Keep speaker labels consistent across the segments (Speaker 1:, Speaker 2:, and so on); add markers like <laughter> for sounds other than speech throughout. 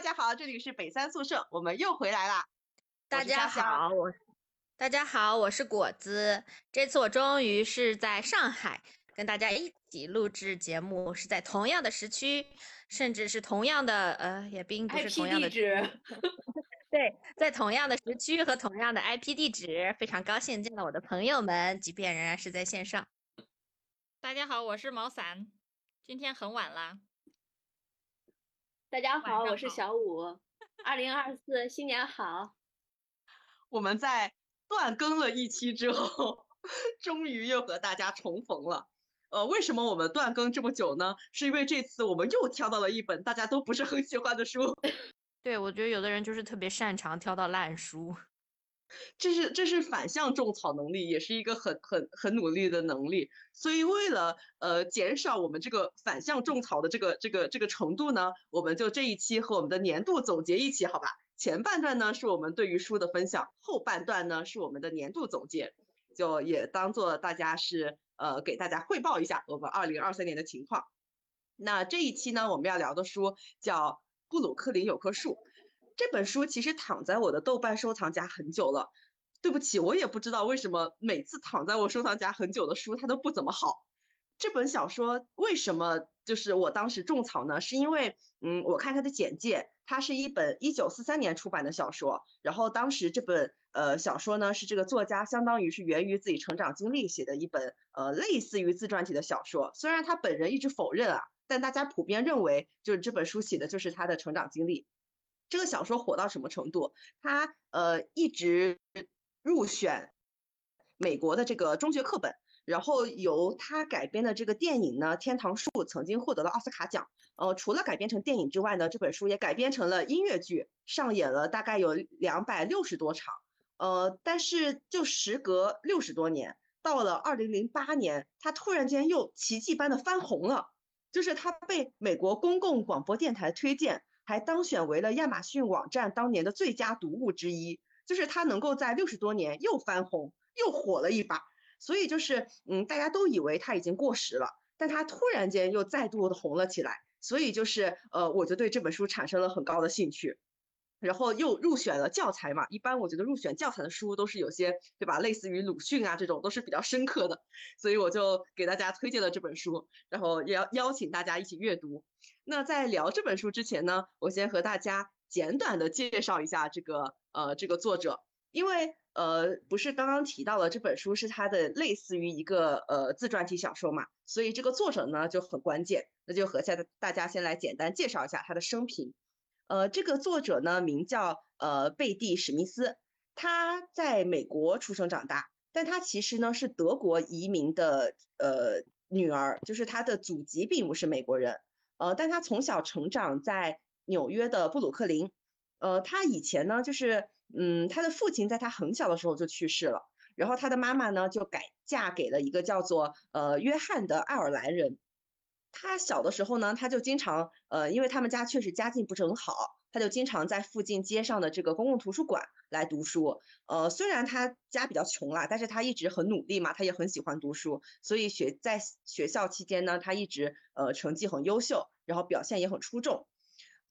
Speaker 1: 家好，这里是北三宿舍，我们又回来啦。
Speaker 2: 大家好，我大家好，我是果子。这次我终于是在上海跟大家一起录制节目，是在同样的时区，甚至是同样的呃，也并不是同样的
Speaker 3: 地址。<laughs>
Speaker 2: 对，在同样的时区和同样的 IP 地址，非常高兴见到我的朋友们，即便仍然是在线上。
Speaker 4: 大家好，我是毛伞，今天很晚啦。
Speaker 3: 大家好，我是小五。二零二四新年好！<laughs>
Speaker 1: 我们在断更了一期之后，<laughs> 终于又和大家重逢了。呃，为什么我们断更这么久呢？是因为这次我们又挑到了一本大家都不是很喜欢的书。<laughs>
Speaker 2: 对，我觉得有的人就是特别擅长挑到烂书。
Speaker 1: 这是这是反向种草能力，也是一个很很很努力的能力。所以为了呃减少我们这个反向种草的这个这个这个程度呢，我们就这一期和我们的年度总结一起，好吧？前半段呢是我们对于书的分享，后半段呢是我们的年度总结，就也当做大家是呃给大家汇报一下我们二零二三年的情况。那这一期呢我们要聊的书叫《布鲁克林有棵树》。这本书其实躺在我的豆瓣收藏夹很久了，对不起，我也不知道为什么每次躺在我收藏夹很久的书它都不怎么好。这本小说为什么就是我当时种草呢？是因为，嗯，我看它的简介，它是一本一九四三年出版的小说，然后当时这本呃小说呢是这个作家相当于是源于自己成长经历写的一本呃类似于自传体的小说，虽然他本人一直否认啊，但大家普遍认为就是这本书写的就是他的成长经历。这个小说火到什么程度？它呃一直入选美国的这个中学课本，然后由它改编的这个电影呢，《天堂树》曾经获得了奥斯卡奖。呃，除了改编成电影之外呢，这本书也改编成了音乐剧，上演了大概有两百六十多场。呃，但是就时隔六十多年，到了二零零八年，它突然间又奇迹般的翻红了，就是它被美国公共广播电台推荐。还当选为了亚马逊网站当年的最佳读物之一，就是它能够在六十多年又翻红，又火了一把。所以就是，嗯，大家都以为它已经过时了，但它突然间又再度的红了起来。所以就是，呃，我就对这本书产生了很高的兴趣。然后又入选了教材嘛，一般我觉得入选教材的书都是有些，对吧？类似于鲁迅啊这种都是比较深刻的，所以我就给大家推荐了这本书，然后邀邀请大家一起阅读。那在聊这本书之前呢，我先和大家简短的介绍一下这个呃这个作者，因为呃不是刚刚提到了这本书是他的类似于一个呃自传体小说嘛，所以这个作者呢就很关键，那就和下大家先来简单介绍一下他的生平。呃，这个作者呢名叫呃贝蒂史密斯，他在美国出生长大，但他其实呢是德国移民的呃女儿，就是他的祖籍并不是美国人，呃，但他从小成长在纽约的布鲁克林，呃，他以前呢就是嗯他的父亲在他很小的时候就去世了，然后他的妈妈呢就改嫁给了一个叫做呃约翰的爱尔兰人。他小的时候呢，他就经常，呃，因为他们家确实家境不是很好，他就经常在附近街上的这个公共图书馆来读书。呃，虽然他家比较穷啦，但是他一直很努力嘛，他也很喜欢读书，所以学在学校期间呢，他一直呃成绩很优秀，然后表现也很出众。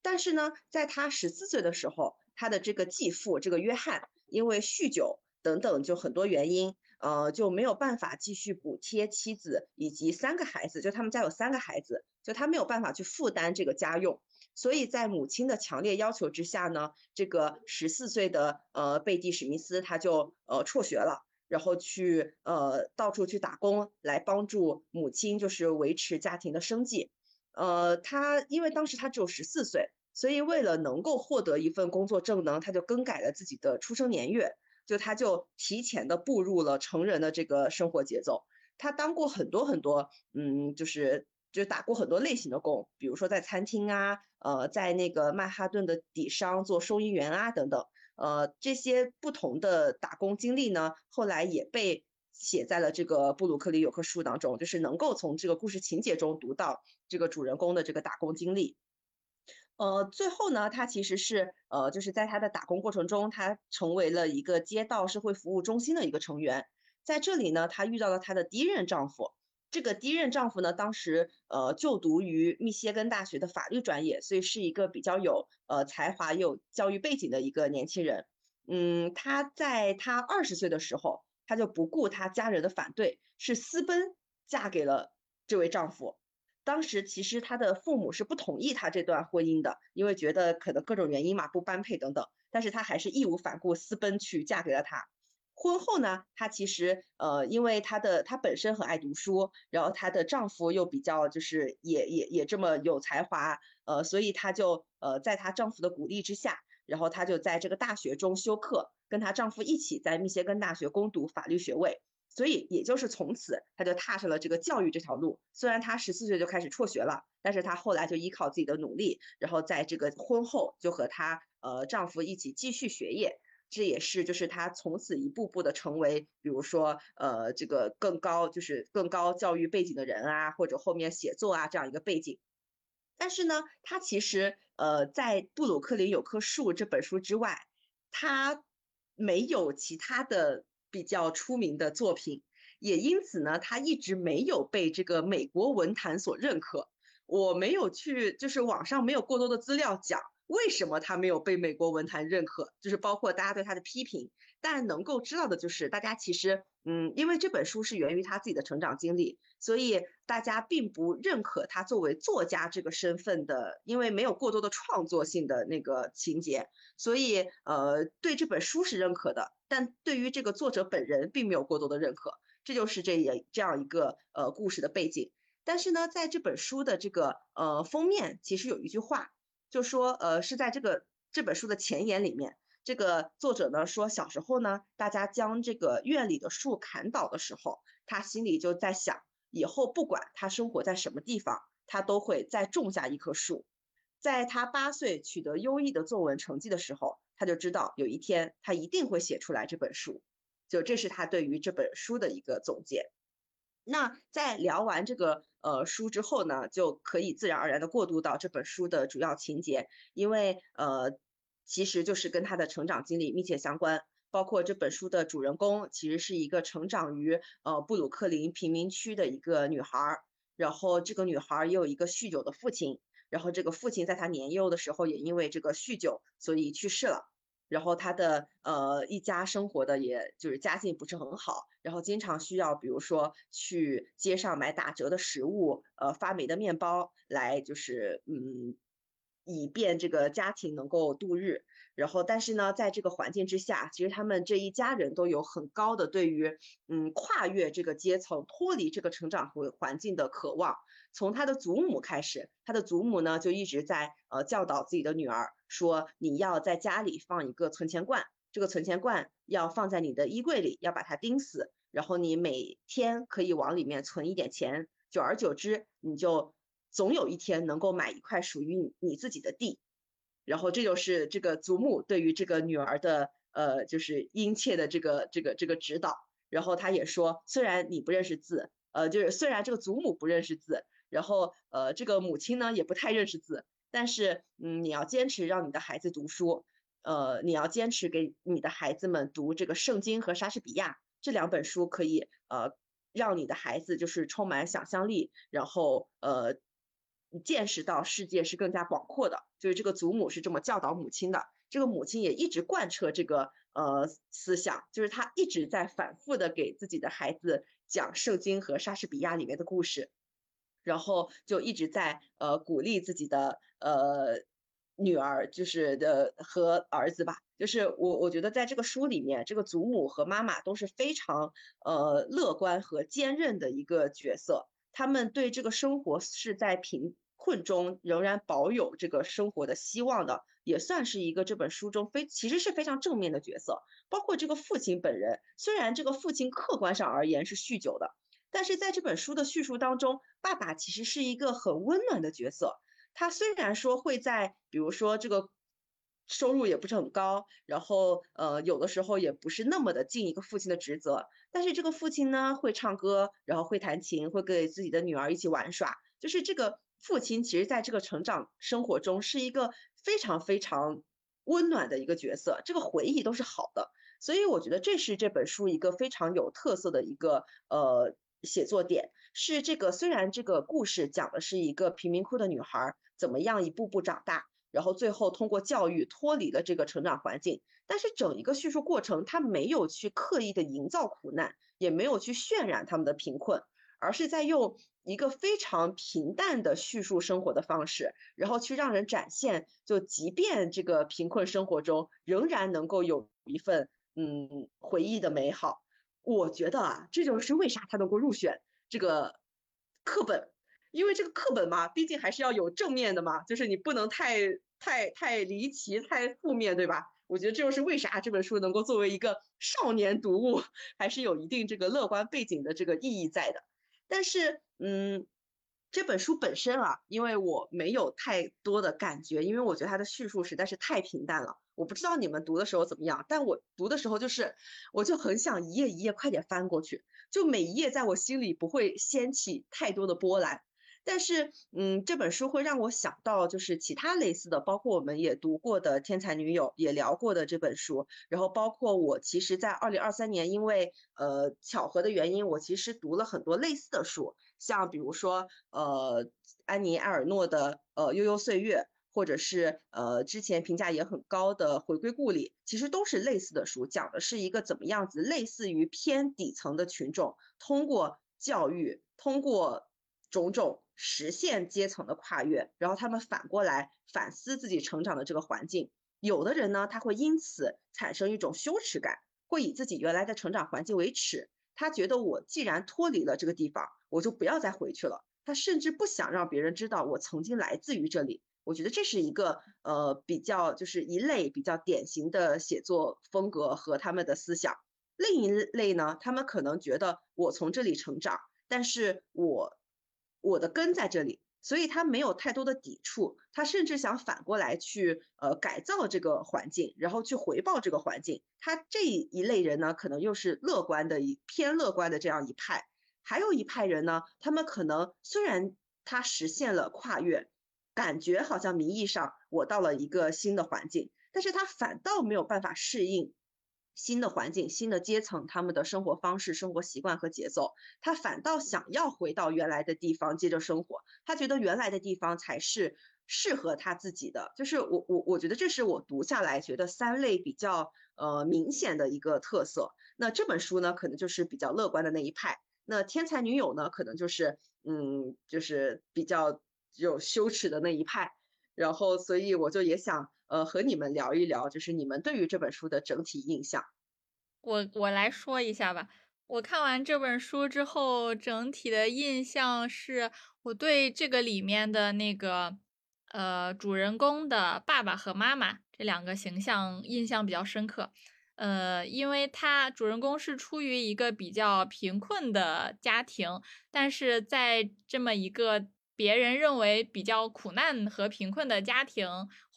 Speaker 1: 但是呢，在他十四岁的时候，他的这个继父这个约翰因为酗酒等等就很多原因。呃，就没有办法继续补贴妻子以及三个孩子，就他们家有三个孩子，就他没有办法去负担这个家用，所以在母亲的强烈要求之下呢，这个十四岁的呃贝蒂史密斯他就呃辍学了，然后去呃到处去打工来帮助母亲，就是维持家庭的生计。呃，他因为当时他只有十四岁，所以为了能够获得一份工作证呢，他就更改了自己的出生年月。就他就提前的步入了成人的这个生活节奏，他当过很多很多，嗯，就是就打过很多类型的工，比如说在餐厅啊，呃，在那个曼哈顿的底商做收银员啊等等，呃，这些不同的打工经历呢，后来也被写在了这个布鲁克林有棵树当中，就是能够从这个故事情节中读到这个主人公的这个打工经历。呃，最后呢，他其实是呃，就是在他的打工过程中，他成为了一个街道社会服务中心的一个成员。在这里呢，他遇到了他的第一任丈夫。这个第一任丈夫呢，当时呃就读于密歇根大学的法律专业，所以是一个比较有呃才华、有教育背景的一个年轻人。嗯，他在他二十岁的时候，他就不顾他家人的反对，是私奔嫁给了这位丈夫。当时其实他的父母是不同意他这段婚姻的，因为觉得可能各种原因嘛，不般配等等。但是他还是义无反顾私奔去嫁给了他。婚后呢，她其实呃，因为她的她本身很爱读书，然后她的丈夫又比较就是也也也这么有才华，呃，所以她就呃在她丈夫的鼓励之下，然后她就在这个大学中修课，跟她丈夫一起在密歇根大学攻读法律学位，所以也就是从此她就踏上了这个教育这条路。虽然她十四岁就开始辍学了，但是她后来就依靠自己的努力，然后在这个婚后就和她呃丈夫一起继续学业。这也是，就是她从此一步步的成为，比如说，呃，这个更高，就是更高教育背景的人啊，或者后面写作啊这样一个背景。但是呢，她其实，呃，在布鲁克林有棵树这本书之外，她没有其他的比较出名的作品，也因此呢，他一直没有被这个美国文坛所认可。我没有去，就是网上没有过多的资料讲。为什么他没有被美国文坛认可？就是包括大家对他的批评，但能够知道的就是，大家其实，嗯，因为这本书是源于他自己的成长经历，所以大家并不认可他作为作家这个身份的，因为没有过多的创作性的那个情节，所以呃，对这本书是认可的，但对于这个作者本人并没有过多的认可，这就是这也这样一个呃故事的背景。但是呢，在这本书的这个呃封面，其实有一句话。就说，呃，是在这个这本书的前言里面，这个作者呢说，小时候呢，大家将这个院里的树砍倒的时候，他心里就在想，以后不管他生活在什么地方，他都会再种下一棵树。在他八岁取得优异的作文成绩的时候，他就知道有一天他一定会写出来这本书。就这是他对于这本书的一个总结。那在聊完这个呃书之后呢，就可以自然而然的过渡到这本书的主要情节，因为呃其实就是跟他的成长经历密切相关，包括这本书的主人公其实是一个成长于呃布鲁克林贫民区的一个女孩，然后这个女孩也有一个酗酒的父亲，然后这个父亲在她年幼的时候也因为这个酗酒所以去世了。然后他的呃一家生活的也就是家境不是很好，然后经常需要比如说去街上买打折的食物，呃发霉的面包来就是嗯以便这个家庭能够度日。然后但是呢，在这个环境之下，其实他们这一家人都有很高的对于嗯跨越这个阶层、脱离这个成长环环境的渴望。从他的祖母开始，他的祖母呢就一直在呃教导自己的女儿，说你要在家里放一个存钱罐，这个存钱罐要放在你的衣柜里，要把它钉死，然后你每天可以往里面存一点钱，久而久之，你就总有一天能够买一块属于你自己的地。然后这就是这个祖母对于这个女儿的呃就是殷切的这个这个这个指导。然后他也说，虽然你不认识字，呃就是虽然这个祖母不认识字。然后，呃，这个母亲呢也不太认识字，但是，嗯，你要坚持让你的孩子读书，呃，你要坚持给你的孩子们读这个圣经和莎士比亚这两本书，可以，呃，让你的孩子就是充满想象力，然后，呃，见识到世界是更加广阔的。就是这个祖母是这么教导母亲的，这个母亲也一直贯彻这个，呃，思想，就是她一直在反复的给自己的孩子讲圣经和莎士比亚里面的故事。然后就一直在呃鼓励自己的呃女儿，就是的和儿子吧，就是我我觉得在这个书里面，这个祖母和妈妈都是非常呃乐观和坚韧的一个角色，他们对这个生活是在贫困中仍然保有这个生活的希望的，也算是一个这本书中非其实是非常正面的角色。包括这个父亲本人，虽然这个父亲客观上而言是酗酒的。但是在这本书的叙述当中，爸爸其实是一个很温暖的角色。他虽然说会在，比如说这个收入也不是很高，然后呃有的时候也不是那么的尽一个父亲的职责，但是这个父亲呢会唱歌，然后会弹琴，会给自己的女儿一起玩耍。就是这个父亲其实在这个成长生活中是一个非常非常温暖的一个角色，这个回忆都是好的。所以我觉得这是这本书一个非常有特色的一个呃。写作点，是这个虽然这个故事讲的是一个贫民窟的女孩怎么样一步步长大，然后最后通过教育脱离了这个成长环境，但是整一个叙述过程，他没有去刻意的营造苦难，也没有去渲染他们的贫困，而是在用一个非常平淡的叙述生活的方式，然后去让人展现，就即便这个贫困生活中，仍然能够有一份嗯回忆的美好。我觉得啊，这就是为啥他能够入选这个课本，因为这个课本嘛，毕竟还是要有正面的嘛，就是你不能太太太离奇、太负面，对吧？我觉得这就是为啥这本书能够作为一个少年读物，还是有一定这个乐观背景的这个意义在的。但是，嗯。这本书本身啊，因为我没有太多的感觉，因为我觉得它的叙述实在是太平淡了。我不知道你们读的时候怎么样，但我读的时候就是，我就很想一页一页快点翻过去，就每一页在我心里不会掀起太多的波澜。但是，嗯，这本书会让我想到，就是其他类似的，包括我们也读过的《天才女友》，也聊过的这本书。然后，包括我其实，在二零二三年，因为呃巧合的原因，我其实读了很多类似的书，像比如说呃安妮埃尔诺的呃悠悠岁月，或者是呃之前评价也很高的回归故里，其实都是类似的书，讲的是一个怎么样子，类似于偏底层的群众，通过教育，通过种种。实现阶层的跨越，然后他们反过来反思自己成长的这个环境。有的人呢，他会因此产生一种羞耻感，会以自己原来的成长环境为耻。他觉得我既然脱离了这个地方，我就不要再回去了。他甚至不想让别人知道我曾经来自于这里。我觉得这是一个呃比较就是一类比较典型的写作风格和他们的思想。另一类呢，他们可能觉得我从这里成长，但是我。我的根在这里，所以他没有太多的抵触，他甚至想反过来去呃改造这个环境，然后去回报这个环境。他这一类人呢，可能又是乐观的一偏乐观的这样一派。还有一派人呢，他们可能虽然他实现了跨越，感觉好像名义上我到了一个新的环境，但是他反倒没有办法适应。新的环境、新的阶层，他们的生活方式、生活习惯和节奏，他反倒想要回到原来的地方接着生活。他觉得原来的地方才是适合他自己的。就是我我我觉得这是我读下来觉得三类比较呃明显的一个特色。那这本书呢，可能就是比较乐观的那一派。那天才女友呢，可能就是嗯就是比较有羞耻的那一派。然后所以我就也想。呃，和你们聊一聊，就是你们对于这本书的整体印象。
Speaker 4: 我我来说一下吧。我看完这本书之后，整体的印象是，我对这个里面的那个呃主人公的爸爸和妈妈这两个形象印象比较深刻。呃，因为他主人公是出于一个比较贫困的家庭，但是在这么一个。别人认为比较苦难和贫困的家庭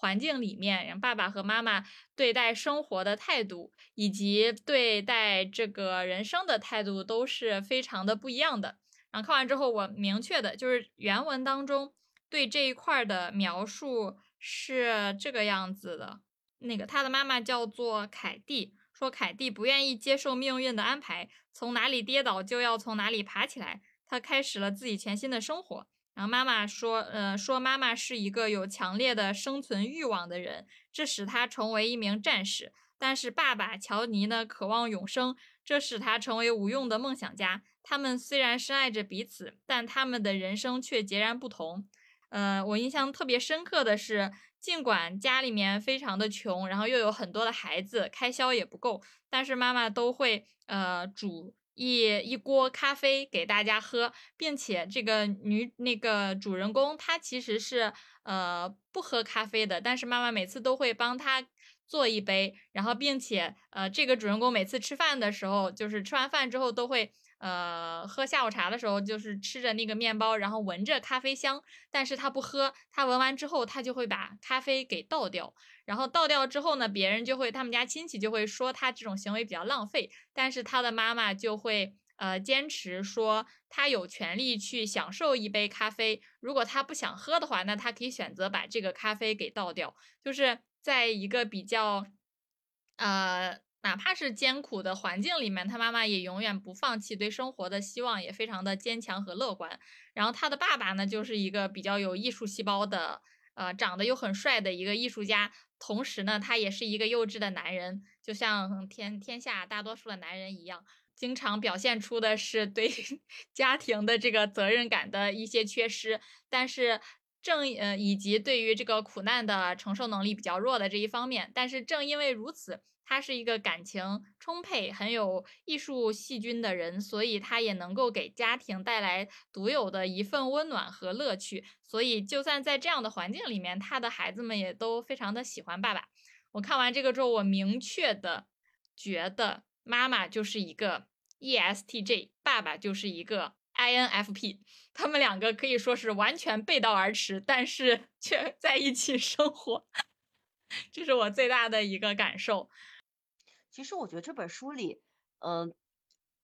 Speaker 4: 环境里面，爸爸和妈妈对待生活的态度，以及对待这个人生的态度都是非常的不一样的。然后看完之后，我明确的就是原文当中对这一块的描述是这个样子的：那个他的妈妈叫做凯蒂，说凯蒂不愿意接受命运的安排，从哪里跌倒就要从哪里爬起来，他开始了自己全新的生活。然后妈妈说，呃，说妈妈是一个有强烈的生存欲望的人，这使他成为一名战士。但是爸爸乔尼呢，渴望永生，这使他成为无用的梦想家。他们虽然深爱着彼此，但他们的人生却截然不同。呃，我印象特别深刻的是，尽管家里面非常的穷，然后又有很多的孩子，开销也不够，但是妈妈都会呃煮。一一锅咖啡给大家喝，并且这个女那个主人公她其实是呃不喝咖啡的，但是妈妈每次都会帮她做一杯，然后并且呃这个主人公每次吃饭的时候，就是吃完饭之后都会。呃，喝下午茶的时候，就是吃着那个面包，然后闻着咖啡香，但是他不喝，他闻完之后，他就会把咖啡给倒掉，然后倒掉之后呢，别人就会，他们家亲戚就会说他这种行为比较浪费，但是他的妈妈就会呃坚持说他有权利去享受一杯咖啡，如果他不想喝的话，那他可以选择把这个咖啡给倒掉，就是在一个比较，呃。哪怕是艰苦的环境里面，他妈妈也永远不放弃对生活的希望，也非常的坚强和乐观。然后他的爸爸呢，就是一个比较有艺术细胞的，呃，长得又很帅的一个艺术家，同时呢，他也是一个幼稚的男人，就像天天下大多数的男人一样，经常表现出的是对 <laughs> 家庭的这个责任感的一些缺失，但是。正呃，以及对于这个苦难的承受能力比较弱的这一方面，但是正因为如此，他是一个感情充沛、很有艺术细菌的人，所以他也能够给家庭带来独有的一份温暖和乐趣。所以，就算在这样的环境里面，他的孩子们也都非常的喜欢爸爸。我看完这个之后，我明确的觉得妈妈就是一个 ESTJ，爸爸就是一个。<laughs> INFP，他们两个可以说是完全背道而驰，但是却 <laughs> 在一起生活，<laughs> 这是我最大的一个感受。
Speaker 1: 其实我觉得这本书里，嗯，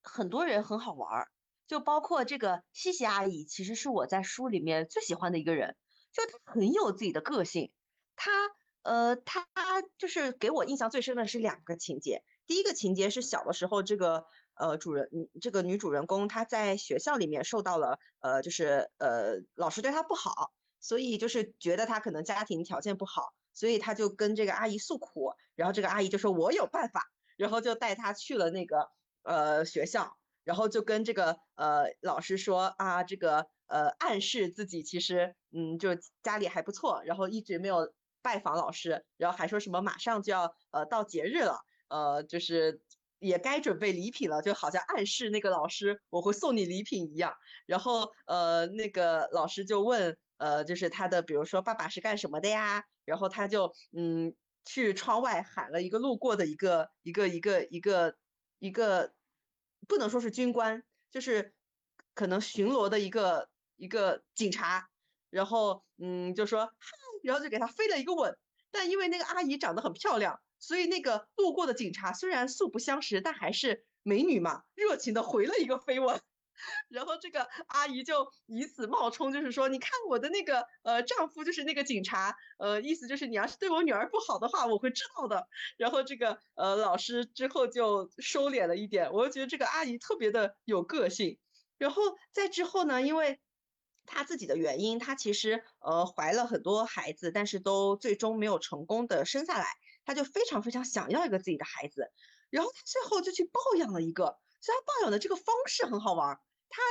Speaker 1: 很多人很好玩儿，就包括这个西西阿姨，其实是我在书里面最喜欢的一个人，就她很有自己的个性。她，呃，她就是给我印象最深的是两个情节，第一个情节是小的时候这个。呃，主人，这个女主人公她在学校里面受到了，呃，就是呃，老师对她不好，所以就是觉得她可能家庭条件不好，所以她就跟这个阿姨诉苦，然后这个阿姨就说我有办法，然后就带他去了那个呃学校，然后就跟这个呃老师说啊，这个呃暗示自己其实嗯就家里还不错，然后一直没有拜访老师，然后还说什么马上就要呃到节日了，呃就是。也该准备礼品了，就好像暗示那个老师我会送你礼品一样。然后呃，那个老师就问呃，就是他的，比如说爸爸是干什么的呀？然后他就嗯去窗外喊了一个路过的一个一个一个一个一个，不能说是军官，就是可能巡逻的一个一个警察。然后嗯就说嗨，然后就给他飞了一个吻。但因为那个阿姨长得很漂亮。所以那个路过的警察虽然素不相识，但还是美女嘛，热情的回了一个飞吻，<laughs> 然后这个阿姨就以此冒充，就是说，你看我的那个呃丈夫就是那个警察，呃意思就是你要是对我女儿不好的话，我会知道的。然后这个呃老师之后就收敛了一点，我就觉得这个阿姨特别的有个性。然后在之后呢，因为她自己的原因，她其实呃怀了很多孩子，但是都最终没有成功的生下来。她就非常非常想要一个自己的孩子，然后她最后就去抱养了一个。虽然抱养的这个方式很好玩，她，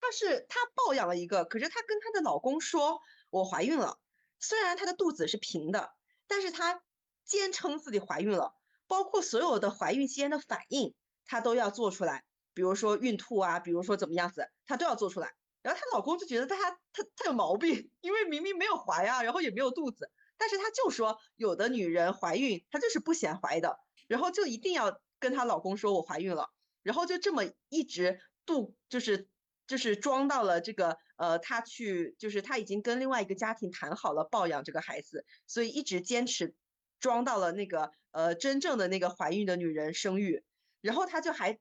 Speaker 1: 她是她抱养了一个，可是她跟她的老公说：“我怀孕了。”虽然她的肚子是平的，但是她坚称自己怀孕了，包括所有的怀孕期间的反应，她都要做出来。比如说孕吐啊，比如说怎么样子，她都要做出来。然后她老公就觉得她她她有毛病，因为明明没有怀啊，然后也没有肚子。但是她就说，有的女人怀孕，她就是不显怀的，然后就一定要跟她老公说，我怀孕了，然后就这么一直度，就是就是装到了这个，呃，她去，就是她已经跟另外一个家庭谈好了抱养这个孩子，所以一直坚持装到了那个，呃，真正的那个怀孕的女人生育，然后她就还，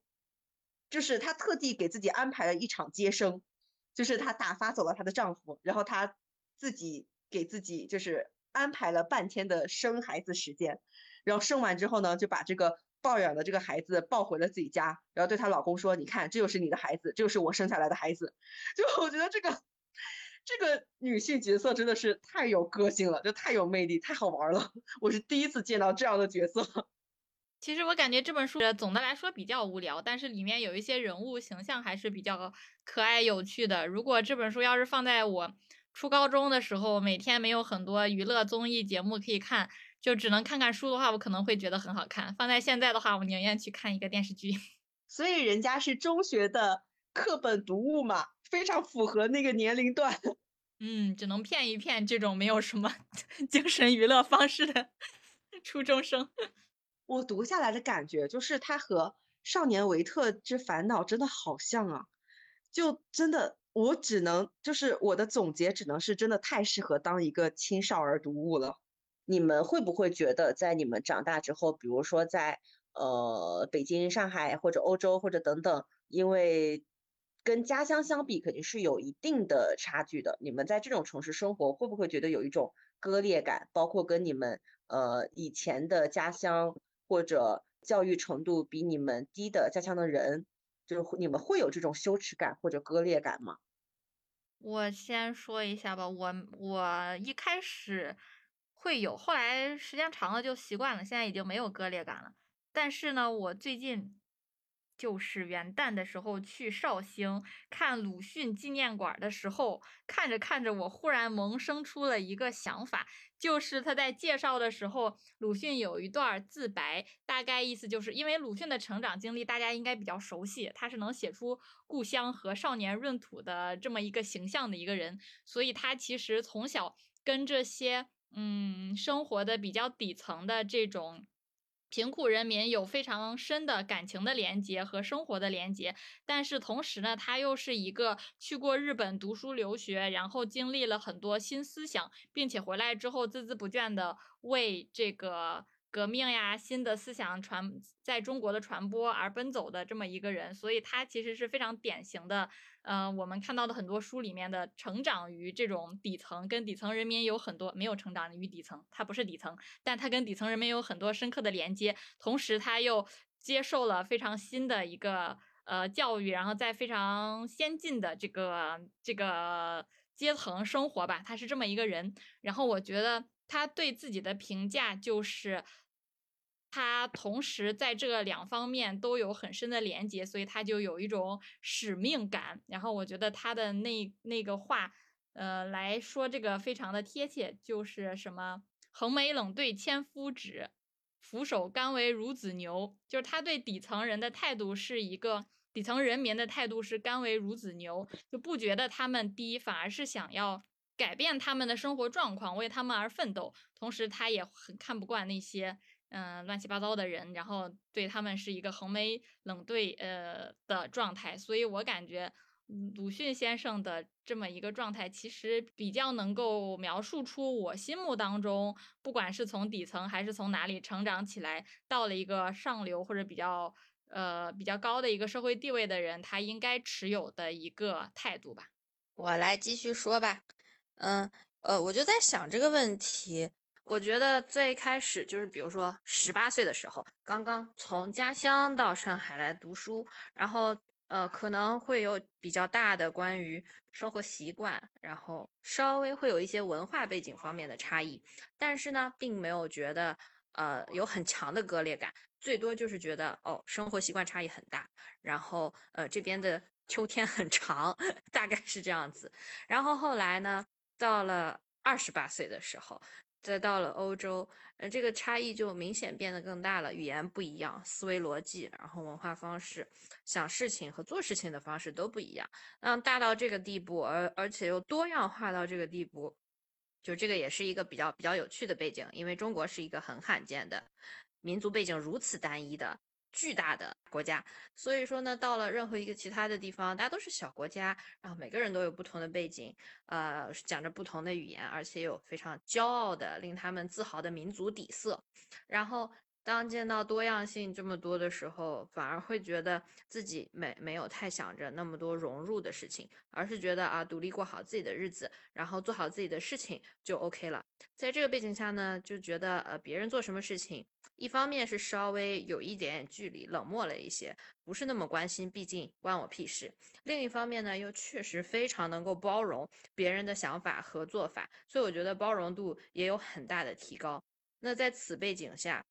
Speaker 1: 就是她特地给自己安排了一场接生，就是她打发走了她的丈夫，然后她自己给自己就是。安排了半天的生孩子时间，然后生完之后呢，就把这个抱养的这个孩子抱回了自己家，然后对她老公说：“你看，这就是你的孩子，这就是我生下来的孩子。<laughs> ”就我觉得这个这个女性角色真的是太有个性了，就太有魅力，太好玩了。<laughs> 我是第一次见到这样的角色。<laughs>
Speaker 4: 其实我感觉这本书总的来说比较无聊，但是里面有一些人物形象还是比较可爱有趣的。如果这本书要是放在我。初高中的时候，每天没有很多娱乐综艺节目可以看，就只能看看书的话，我可能会觉得很好看。放在现在的话，我宁愿去看一个电视剧。<laughs>
Speaker 1: 所以人家是中学的课本读物嘛，非常符合那个年龄段。<laughs>
Speaker 4: 嗯，只能骗一骗这种没有什么 <laughs> 精神娱乐方式的初中生。
Speaker 1: 我读下来的感觉就是，它和《少年维特之烦恼》真的好像啊，就真的。我只能就是我的总结，只能是真的太适合当一个青少儿读物了。你们会不会觉得，在你们长大之后，比如说在呃北京、上海或者欧洲或者等等，因为跟家乡相比，肯定是有一定的差距的。你们在这种城市生活，会不会觉得有一种割裂感？包括跟你们呃以前的家乡或者
Speaker 5: 教育程度比你们低的家乡的人，就是你们会有这种羞耻感或者割裂感吗？
Speaker 4: 我先说一下吧，我我一开始会有，后来时间长了就习惯了，现在已经没有割裂感了。但是呢，我最近。就是元旦的时候去绍兴看鲁迅纪念馆的时候，看着看着，我忽然萌生出了一个想法，就是他在介绍的时候，鲁迅有一段自白，大概意思就是因为鲁迅的成长经历大家应该比较熟悉，他是能写出故乡和少年闰土的这么一个形象的一个人，所以他其实从小跟这些嗯生活的比较底层的这种。贫苦人民有非常深的感情的连接和生活的连接，但是同时呢，他又是一个去过日本读书留学，然后经历了很多新思想，并且回来之后孜孜不倦的为这个。革命呀，新的思想传在中国的传播而奔走的这么一个人，所以他其实是非常典型的。嗯，我们看到的很多书里面的成长于这种底层，跟底层人民有很多没有成长于底层，他不是底层，但他跟底层人民有很多深刻的连接。同时，他又接受了非常新的一个呃教育，然后在非常先进的这个这个阶层生活吧，他是这么一个人。然后我觉得。他对自己的评价就是，他同时在这两方面都有很深的连接，所以他就有一种使命感。然后我觉得他的那那个话，呃，来说这个非常的贴切，就是什么“横眉冷对千夫指，俯首甘为孺子牛”，就是他对底层人的态度是一个底层人民的态度是甘为孺子牛，就不觉得他们低，反而是想要。改变他们的生活状况，为他们而奋斗。同时，他也很看不惯那些嗯乱七八糟的人，然后对他们是一个横眉冷对呃的状态。所以我感觉鲁迅先生的这么一个状态，其实比较能够描述出我心目当中，不管是从底层还是从哪里成长起来，到了一个上流或者比较呃比较高的一个社会地位的人，他应该持有的一个态度吧。
Speaker 2: 我来继续说吧。嗯，呃，我就在想这个问题。我觉得最开始就是，比如说十八岁的时候，刚刚从家乡到上海来读书，然后呃，可能会有比较大的关于生活习惯，然后稍微会有一些文化背景方面的差异，但是呢，并没有觉得呃有很强的割裂感，最多就是觉得哦，生活习惯差异很大，然后呃这边的秋天很 <laughs> 长，大概是这样子。然后后来呢？到了二十八岁的时候，再到了欧洲，呃，这个差异就明显变得更大了。语言不一样，思维逻辑，然后文化方式，想事情和做事情的方式都不一样。那大到这个地步，而而且又多样化到这个地步，就这个也是一个比较比较有趣的背景，因为中国是一个很罕见的民族背景如此单一的。巨大的国家，所以说呢，到了任何一个其他的地方，大家都是小国家，然后每个人都有不同的背景，呃，讲着不同的语言，而且有非常骄傲的、令他们自豪的民族底色，然后。当见到多样性这么多的时候，反而会觉得自己没没有太想着那么多融入的事情，而是觉得啊，独立过好自己的日子，然后做好自己的事情就 OK 了。在这个背景下呢，就觉得呃，别人做什么事情，一方面是稍微有一点点距离，冷漠了一些，不是那么关心，毕竟关我屁事。另一方面呢，又确实非常能够包容别人的想法和做法，所以我觉得包容度也有很大的提高。那在此背景下。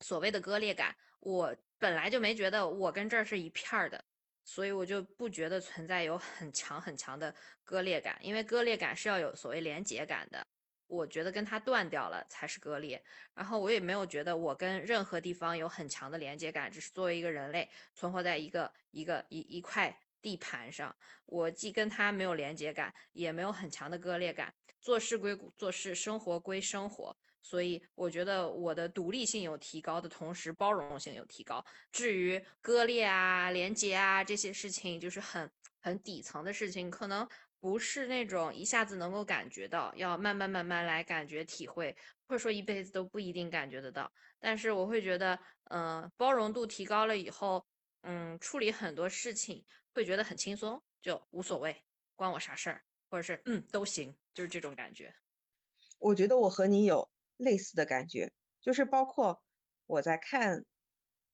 Speaker 2: 所谓的割裂感，我本来就没觉得我跟这儿是一片儿的，所以我就不觉得存在有很强很强的割裂感，因为割裂感是要有所谓连结感的，我觉得跟它断掉了才是割裂。然后我也没有觉得我跟任何地方有很强的连接感，只是作为一个人类存活在一个一个一一块地盘上，我既跟它没有连接感，也没有很强的割裂感，做事归做事，生活归生活。所以我觉得我的独立性有提高的同时，包容性有提高。至于割裂啊、连接啊这些事情，就是很很底层的事情，可能不是那种一下子能够感觉到，要慢慢慢慢来感觉体会，或者说一辈子都不一定感觉得到。但是我会觉得，嗯，包容度提高了以后，嗯，处理很多事情会觉得很轻松，就无所谓，关我啥事儿，或者是嗯都行，就是这种感觉。
Speaker 5: 我觉得我和你有。类似的感觉，就是包括我在看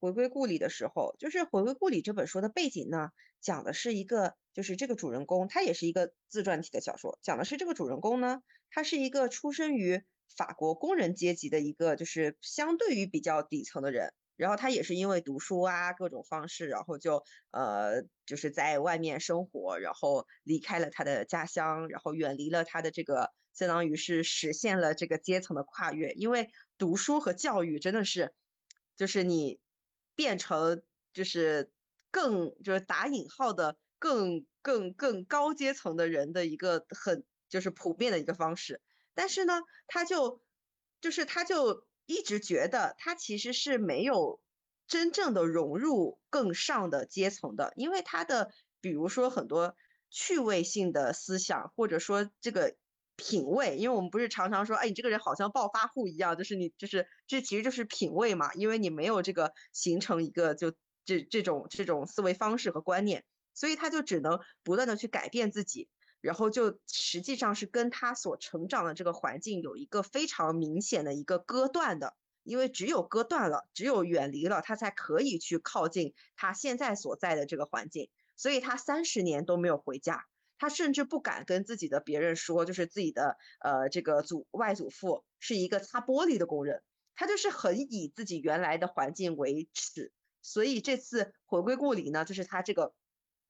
Speaker 1: 回归故里的时候，就是《回归故里》这本书的背景呢，讲的是一个，就是这个主人公，他也是一个自传体的小说，讲的是这个主人公呢，他是一个出生于法国工人阶级的一个，就是相对于比较底层的人，然后他也是因为读书啊各种方式，然后就呃就是在外面生活，然后离开了他的家乡，然后远离了他的这个，相当于是实现了这个阶层的跨越，因为读书和教育真的是，就是你。变成就是更就是打引号的更更更高阶层的人的一个很就是普遍的一个方式，但是呢，他就就是他就一直觉得他其实是没有真正的融入更上的阶层的，因为他的比如说很多趣味性的思想，或者说这个。品味，因为我们不是常常说，哎，你这个人好像暴发户一样，就是你，就是这其实就是品味嘛，因为你没有这个形成一个就这这种这种思维方式和观念，所以他就只能不断的去改变自己，然后就实际上是跟他所成长的这个环境有一个非常明显的一个割断的，因为只有割断了，只有远离了，他才可以去靠近他现在所在的这个环境，所以他三十年都没有回家。他甚至不敢跟自己的别人说，就是自己的呃这个祖外祖父是一个擦玻璃的工人，他就是很以自己原来的环境为耻，所以这次回归故里呢，就是他这个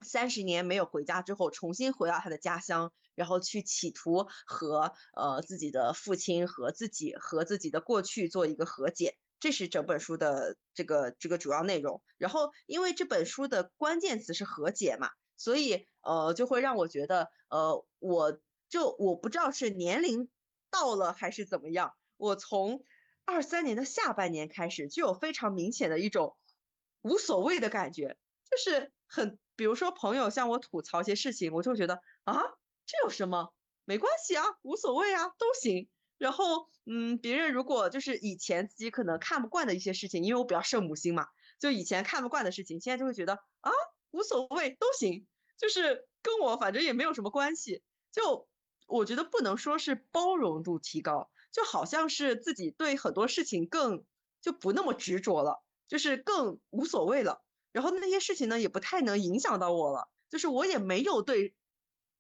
Speaker 1: 三十年没有回家之后，重新回到他的家乡，然后去企图和呃自己的父亲和自己和自己的过去做一个和解，这是整本书的这个这个主要内容。然后因为这本书的关键词是和解嘛。所以，呃，就会让我觉得，呃，我就我不知道是年龄到了还是怎么样，我从二三年的下半年开始就有非常明显的一种无所谓的感觉，就是很，比如说朋友向我吐槽一些事情，我就觉得啊，这有什么？没关系啊，无所谓啊，都行。然后，嗯，别人如果就是以前自己可能看不惯的一些事情，因为我比较圣母心嘛，就以前看不惯的事情，现在就会觉得啊。无所谓，都行，就是跟我反正也没有什么关系。就我觉得不能说是包容度提高，就好像是自己对很多事情更就不那么执着了，就是更无所谓了。然后那些事情呢，也不太能影响到我了，就是我也没有对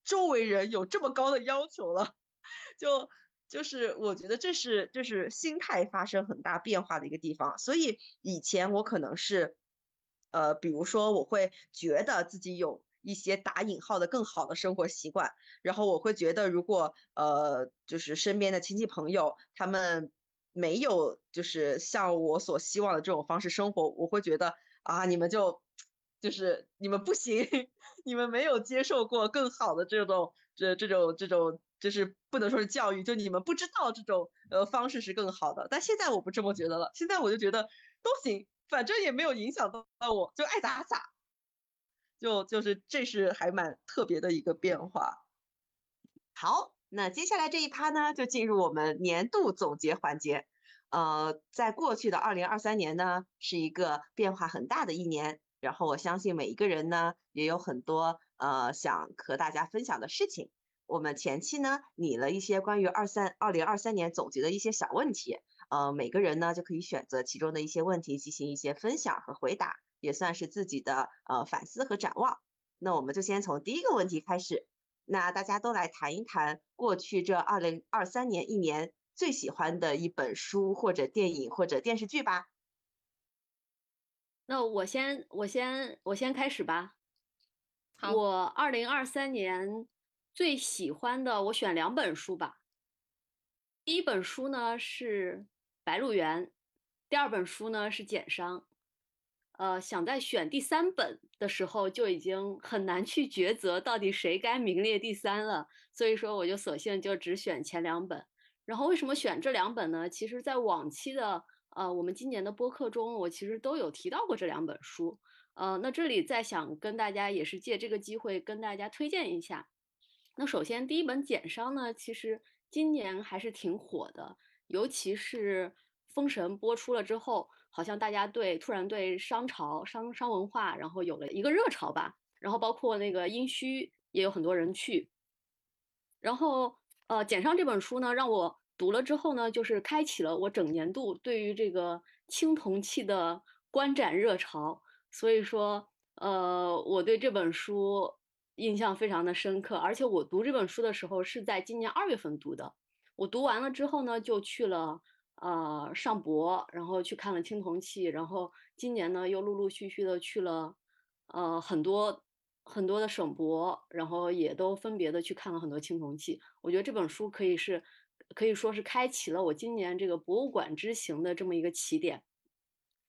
Speaker 1: 周围人有这么高的要求了。就就是我觉得这是就是心态发生很大变化的一个地方。所以以前我可能是。呃，比如说，我会觉得自己有一些打引号的更好的生活习惯，然后我会觉得，如果呃，就是身边的亲戚朋友他们没有就是像我所希望的这种方式生活，我会觉得啊，你们就就是你们不行，<laughs> 你们没有接受过更好的这种这这种这种，就是不能说是教育，就你们不知道这种呃方式是更好的。但现在我不这么觉得了，现在我就觉得都行。反正也没有影响到我，就爱咋咋，就就是这是还蛮特别的一个变化。好，那接下来这一趴呢，就进入我们年度总结环节。呃，在过去的二零二三年呢，是一个变化很大的一年。然后我相信每一个人呢，也有很多呃想和大家分享的事情。我们前期呢拟了一些关于二三二零二三年总结的一些小问题。呃，每个人呢就可以选择其中的一些问题进行一些分享和回答，也算是自己的呃反思和展望。那我们就先从第一个问题开始，那大家都来谈一谈过去这二零二三年一年最喜欢的一本书或者电影或者电视剧吧。
Speaker 3: 那我先我先我先开始吧。
Speaker 4: 好，
Speaker 3: 我二零二三年最喜欢的，我选两本书吧。第一本书呢是。《白鹿原》，第二本书呢是《简商》，呃，想在选第三本的时候就已经很难去抉择到底谁该名列第三了，所以说我就索性就只选前两本。然后为什么选这两本呢？其实，在往期的呃我们今年的播客中，我其实都有提到过这两本书。呃，那这里再想跟大家也是借这个机会跟大家推荐一下。那首先第一本《简商》呢，其实今年还是挺火的。尤其是《封神》播出了之后，好像大家对突然对商朝商商文化，然后有了一个热潮吧。然后包括那个殷墟也有很多人去。然后呃，简上这本书呢，让我读了之后呢，就是开启了我整年度对于这个青铜器的观展热潮，所以说，呃，我对这本书印象非常的深刻。而且我读这本书的时候是在今年二月份读的，我读完了之后呢，就去了呃上博，然后去看了青铜器，然后今年呢又陆陆续续的去了呃很多很多的省博，然后也都分别的去看了很多青铜器。我觉得这本书可以是。可以说是开启了我今年这个博物馆之行的这么一个起点。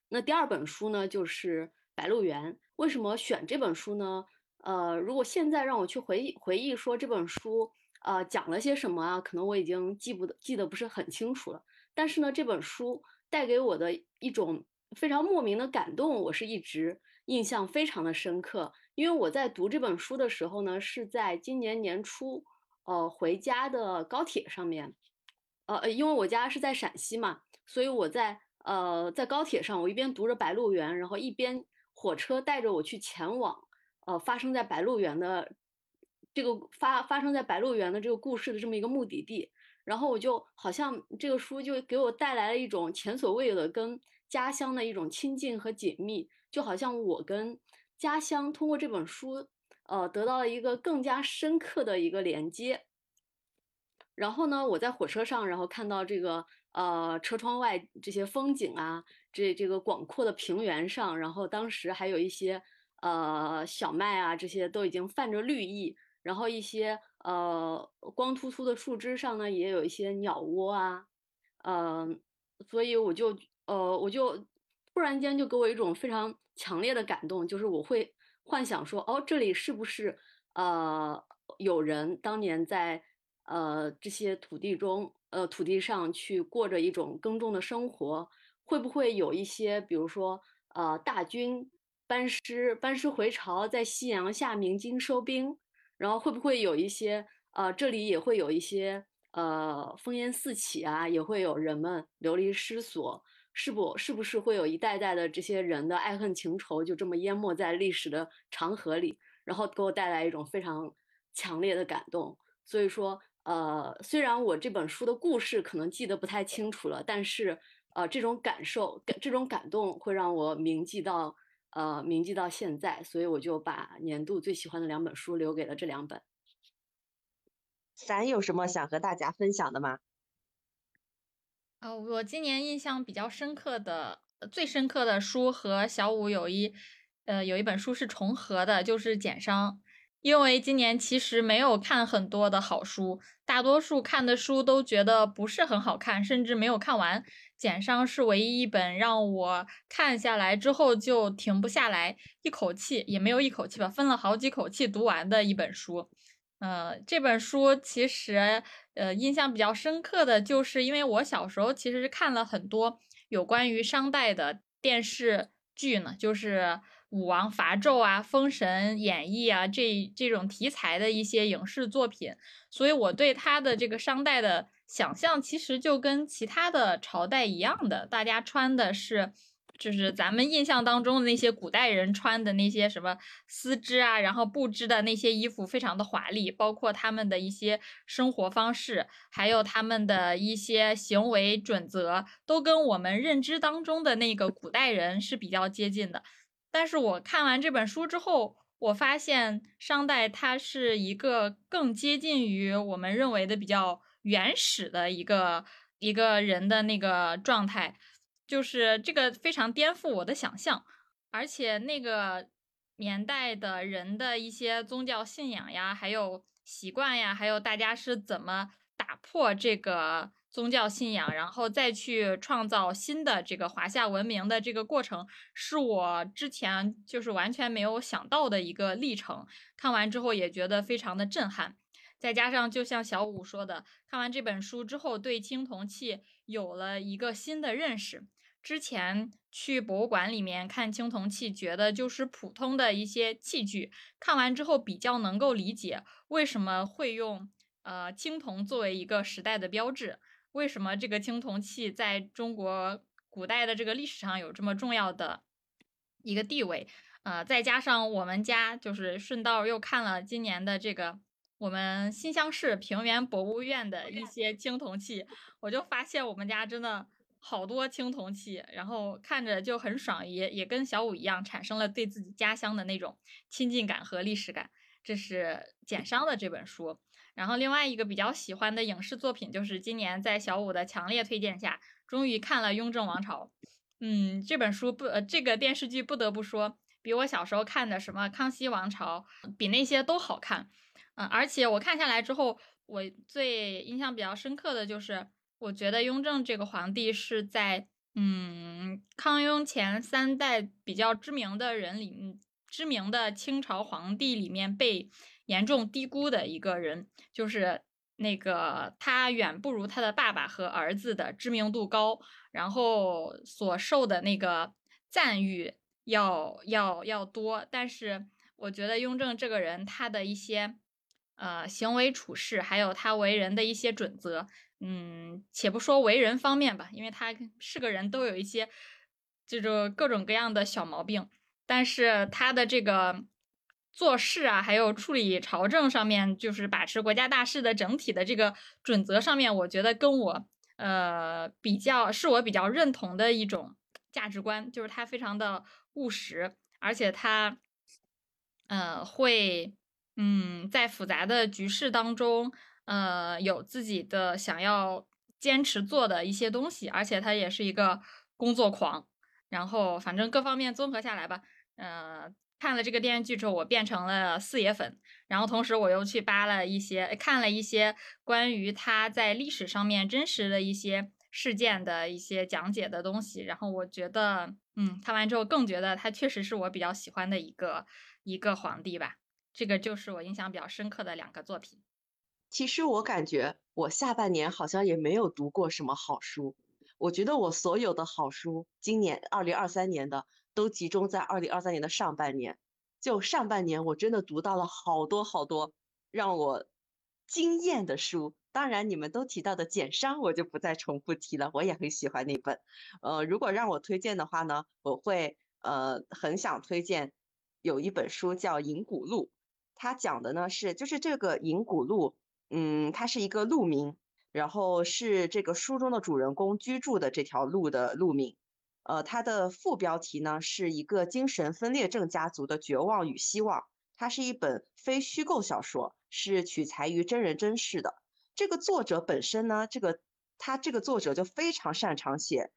Speaker 3: 那第二本书呢，就是《白鹿原》。为什么选这本书呢？呃，如果现在让我去回忆回忆说这本书，呃，讲了些什么啊？可能我已经记不得记得不是很清楚了。但是呢，这本书带给我的一种非常莫名的感动，我是一直印象非常的深刻。因为我在读这本书的时候呢，是在今年年初，呃，回家的高铁上面。呃，因为我家是在陕西嘛，所以我在呃在高铁上，我一边读着《白鹿原》，然后一边火车带着我去前往呃发生在白鹿原的这个发发生在白鹿原的这个故事的这么一个目的地，然后我就好像这个书就给我带来了一种前所未有的跟家乡的一种亲近和紧密，就好像我跟家乡通过这本书呃得到了一个更加深刻的一个连接。然后呢，我在火车上，然后看到这个呃车窗外这些风景啊，这这个广阔的平原上，然后当时还有一些呃小麦啊，这些都已经泛着绿意，然后一些呃光秃秃的树枝上呢，也有一些鸟窝啊，嗯，所以我就呃我就突然间就给我一种非常强烈的感动，就是我会幻想说，哦，这里是不是呃有人当年在。呃，这些土地中，呃，土地上去过着一种耕种的生活，会不会有一些，比如说，呃，大军班师班师回朝，在夕阳下鸣金收兵，然后会不会有一些，呃，这里也会有一些，呃，烽烟四起啊，也会有人们流离失所，是不？是不是会有一代代的这些人的爱恨情仇就这么淹没在历史的长河里，然后给我带来一种非常强烈的感动，所以说。呃，虽然我这本书的故事可能记得不太清楚了，但是呃，这种感受、这种感动会让我铭记到呃，铭记到现在，所以我就把年度最喜欢的两本书留给了这两本。
Speaker 5: 咱有什么想和大家分享的吗？
Speaker 4: 啊，我今年印象比较深刻的、最深刻的书和小五有一呃有一本书是重合的，就是《简商》。因为今年其实没有看很多的好书，大多数看的书都觉得不是很好看，甚至没有看完。简商是唯一一本让我看下来之后就停不下来，一口气也没有一口气吧，分了好几口气读完的一本书。呃，这本书其实呃印象比较深刻的就是因为我小时候其实是看了很多有关于商代的电视剧呢，就是。武王伐纣啊，封神演义啊，这这种题材的一些影视作品，所以我对他的这个商代的想象，其实就跟其他的朝代一样的，大家穿的是，就是咱们印象当中的那些古代人穿的那些什么丝织啊，然后布织的那些衣服，非常的华丽，包括他们的一些生活方式，还有他们的一些行为准则，都跟我们认知当中的那个古代人是比较接近的。但是我看完这本书之后，我发现商代它是一个更接近于我们认为的比较原始的一个一个人的那个状态，就是这个非常颠覆我的想象，而且那个年代的人的一些宗教信仰呀，还有习惯呀，还有大家是怎么打破这个。宗教信仰，然后再去创造新的这个华夏文明的这个过程，是我之前就是完全没有想到的一个历程。看完之后也觉得非常的震撼，再加上就像小五说的，看完这本书之后，对青铜器有了一个新的认识。之前去博物馆里面看青铜器，觉得就是普通的一些器具，看完之后比较能够理解为什么会用呃青铜作为一个时代的标志。为什么这个青铜器在中国古代的这个历史上有这么重要的一个地位？呃，再加上我们家就是顺道又看了今年的这个我们新乡市平原博物院的一些青铜器，我就发现我们家真的好多青铜器，然后看着就很爽，也也跟小五一样，产生了对自己家乡的那种亲近感和历史感。这是简商的这本书。然后另外一个比较喜欢的影视作品，就是今年在小五的强烈推荐下，终于看了《雍正王朝》。嗯，这本书不，呃，这个电视剧不得不说，比我小时候看的什么《康熙王朝》比那些都好看。嗯，而且我看下来之后，我最印象比较深刻的就是，我觉得雍正这个皇帝是在嗯康雍前三代比较知名的人里，知名的清朝皇帝里面被。严重低估的一个人，就是那个他远不如他的爸爸和儿子的知名度高，然后所受的那个赞誉要要要多。但是我觉得雍正这个人，他的一些呃行为处事，还有他为人的一些准则，嗯，且不说为人方面吧，因为他是个人都有一些这种各种各样的小毛病，但是他的这个。做事啊，还有处理朝政上面，就是把持国家大事的整体的这个准则上面，我觉得跟我呃比较是我比较认同的一种价值观，就是他非常的务实，而且他呃会嗯在复杂的局势当中呃有自己的想要坚持做的一些东西，而且他也是一个工作狂，然后反正各方面综合下来吧，嗯。看了这个电视剧之后，我变成了四爷粉，然后同时我又去扒了一些，看了一些关于他在历史上面真实的一些事件的一些讲解的东西，然后我觉得，嗯，看完之后更觉得他确实是我比较喜欢的一个一个皇帝吧。这个就是我印象比较深刻的两个作品。
Speaker 1: 其实我感觉我下半年好像也没有读过什么好书，我觉得我所有的好书，今年二零二三年的。都集中在二零二三年的上半年，就上半年我真的读到了好多好多让我惊艳的书。当然，你们都提到的《简商》，我就不再重复提了，我也很喜欢那本。呃，如果让我推荐的话呢，我会呃很想推荐有一本书叫《银谷路》，它讲的呢是就是这个银谷路，嗯，它是一个路名，然后是这个书中的主人公居住的这条路的路名。呃，它的副标题呢是一个精神分裂症家族的绝望与希望。它是一本非虚构小说，是取材于真人真事的。这个作者本身呢，这个他这个作者就非常擅长写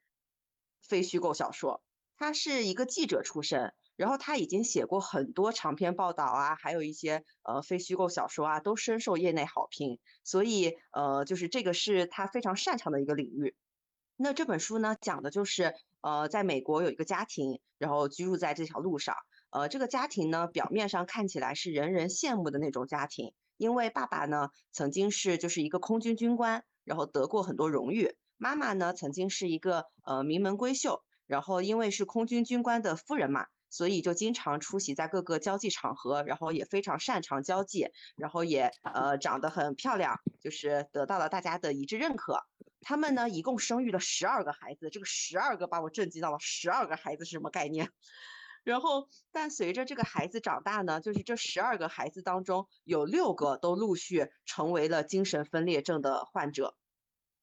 Speaker 1: 非虚构小说。他是一个记者出身，然后他已经写过很多长篇报道啊，还有一些呃非虚构小说啊，都深受业内好评。所以呃，就是这个是他非常擅长的一个领域。那这本书呢，讲的就是。呃，在美国有一个家庭，然后居住在这条路上。呃，这个家庭呢，表面上看起来是人人羡慕的那种家庭，因为爸爸呢曾经是就是一个空军军官，然后得过很多荣誉。妈妈呢曾经是一个呃名门闺秀，然后因为是空军军官的夫人嘛，所以就经常出席在各个交际场合，然后也非常擅长交际，然后也呃长得很漂亮，就是得到了大家的一致认可。他们呢，一共生育了十二个孩子，这个十二个把我震惊到了。十二个孩子是什么概念？<laughs> 然后，但随着这个孩子长大呢，就是这十二个孩子当中有六个都陆续成为了精神分裂症的患者。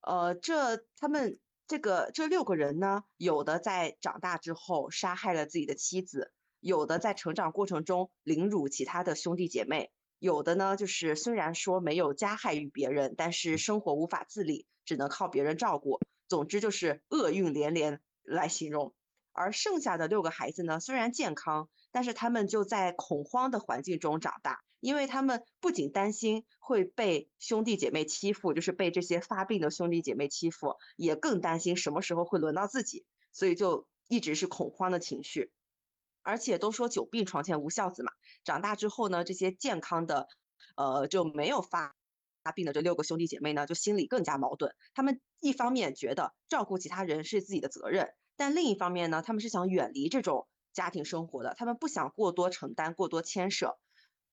Speaker 1: 呃，这他们这个这六个人呢，有的在长大之后杀害了自己的妻子，有的在成长过程中凌辱其他的兄弟姐妹，有的呢就是虽然说没有加害于别人，但是生活无法自理。只能靠别人照顾，总之就是厄运连连来形容。而剩下的六个孩子呢，虽然健康，但是他们就在恐慌的环境中长大，因为他们不仅担心会被兄弟姐妹欺负，就是被这些发病的兄弟姐妹欺负，也更担心什么时候会轮到自己，所以就一直是恐慌的情绪。而且都说久病床前无孝子嘛，长大之后呢，这些健康的，呃，就没有发。他病的这六个兄弟姐妹呢，就心里更加矛盾。他们一方面觉得照顾其他人是自己的责任，但另一方面呢，他们是想远离这种家庭生活的。他们不想过多承担、过多牵涉。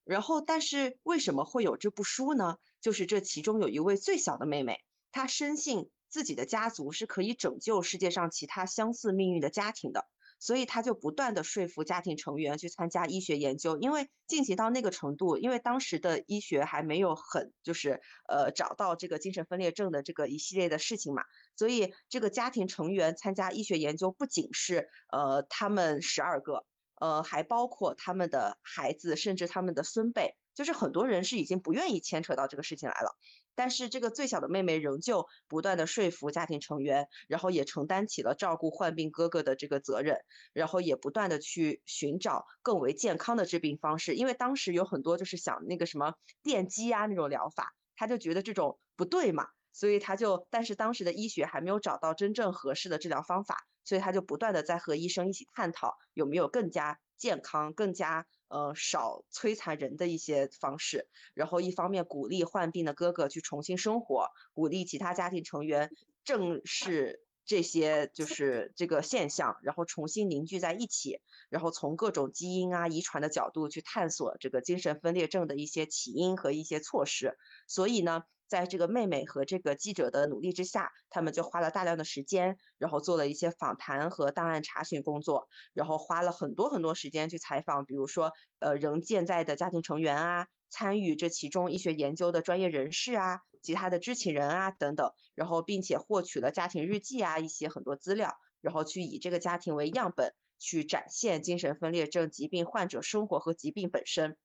Speaker 1: 然后，但是为什么会有这部书呢？就是这其中有一位最小的妹妹，她深信自己的家族是可以拯救世界上其他相似命运的家庭的。所以他就不断的说服家庭成员去参加医学研究，因为进行到那个程度，因为当时的医学还没有很就是呃找到这个精神分裂症的这个一系列的事情嘛，所以这个家庭成员参加医学研究不仅是呃他们十二个，呃还包括他们的孩子，甚至他们的孙辈，就是很多人是已经不愿意牵扯到这个事情来了。但是这个最小的妹妹仍旧不断的说服家庭成员，然后也承担起了照顾患病哥哥的这个责任，然后也不断的去寻找更为健康的治病方式。因为当时有很多就是想那个什么电击啊那种疗法，他就觉得这种不对嘛，所以他就，但是当时的医学还没有找到真正合适的治疗方法，所以他就不断的在和医生一起探讨有没有更加健康、更加。呃，少摧残人的一些方式，然后一方面鼓励患病的哥哥去重新生活，鼓励其他家庭成员正视这些就是这个现象，然后重新凝聚在一起，然后从各种基因啊、遗传的角度去探索这个精神分裂症的一些起因和一些措施。所以呢。在这个妹妹和这个记者的努力之下，他们就花了大量的时间，然后做了一些访谈和档案查询工作，然后花了很多很多时间去采访，比如说呃仍健在的家庭成员啊，参与这其中医学研究的专业人士啊，其他的知情人啊等等，然后并且获取了家庭日记啊一些很多资料，然后去以这个家庭为样本，去展现精神分裂症疾病患者生活和疾病本身。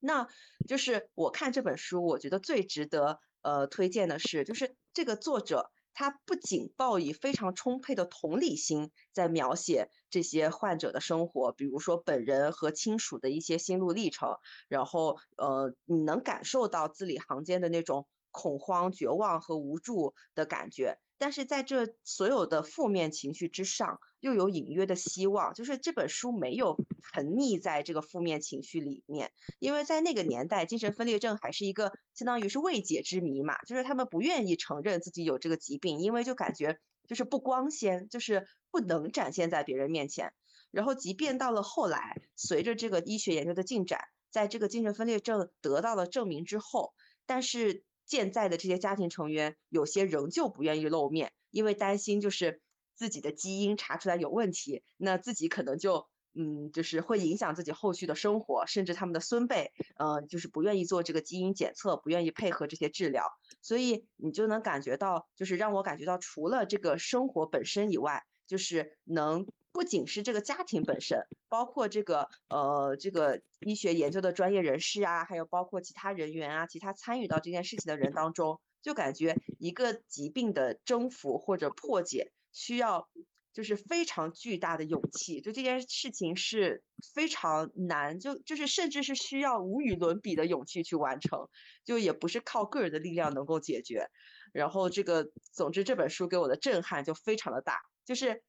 Speaker 1: 那就是我看这本书，我觉得最值得。呃，推荐的是，就是这个作者，他不仅抱以非常充沛的同理心在描写这些患者的生活，比如说本人和亲属的一些心路历程，然后呃，你能感受到字里行间的那种恐慌、绝望和无助的感觉。但是在这所有的负面情绪之上，又有隐约的希望，就是这本书没有沉溺在这个负面情绪里面，因为在那个年代，精神分裂症还是一个相当于是未解之谜嘛，就是他们不愿意承认自己有这个疾病，因为就感觉就是不光鲜，就是不能展现在别人面前。然后，即便到了后来，随着这个医学研究的进展，在这个精神分裂症得到了证明之后，但是。健在的这些家庭成员，有些仍旧不愿意露面，因为担心就是自己的基因查出来有问题，那自己可能就嗯，就是会影响自己后续的生活，甚至他们的孙辈，呃，就是不愿意做这个基因检测，不愿意配合这些治疗，所以你就能感觉到，就是让我感觉到，除了这个生活本身以外，就是能。不仅是这个家庭本身，包括这个呃这个医学研究的专业人士啊，还有包括其他人员啊，其他参与到这件事情的人当中，就感觉一个疾病的征服或者破解需要就是非常巨大的勇气，就这件事情是非常难，就就是甚至是需要无与伦比的勇气去完成，就也不是靠个人的力量能够解决。然后这个总之这本书给我的震撼就非常的大，就是。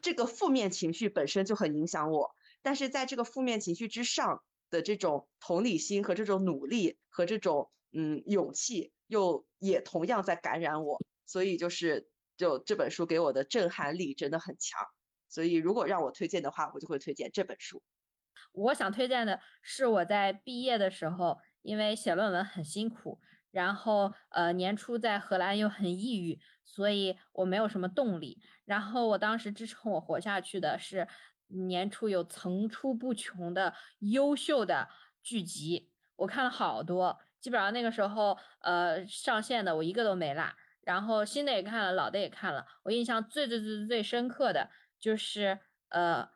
Speaker 1: 这个负面情绪本身就很影响我，但是在这个负面情绪之上的这种同理心和这种努力和这种嗯勇气，又也同样在感染我。所以就是就这本书给我的震撼力真的很强。所以如果让我推荐的话，我就会推荐这本书。
Speaker 6: 我想推荐的是我在毕业的时候，因为写论文很辛苦，然后呃年初在荷兰又很抑郁。所以我没有什么动力，然后我当时支撑我活下去的是年初有层出不穷的优秀的剧集，我看了好多，基本上那个时候呃上线的我一个都没落，然后新的也看了，老的也看了，我印象最最最最深刻的就是呃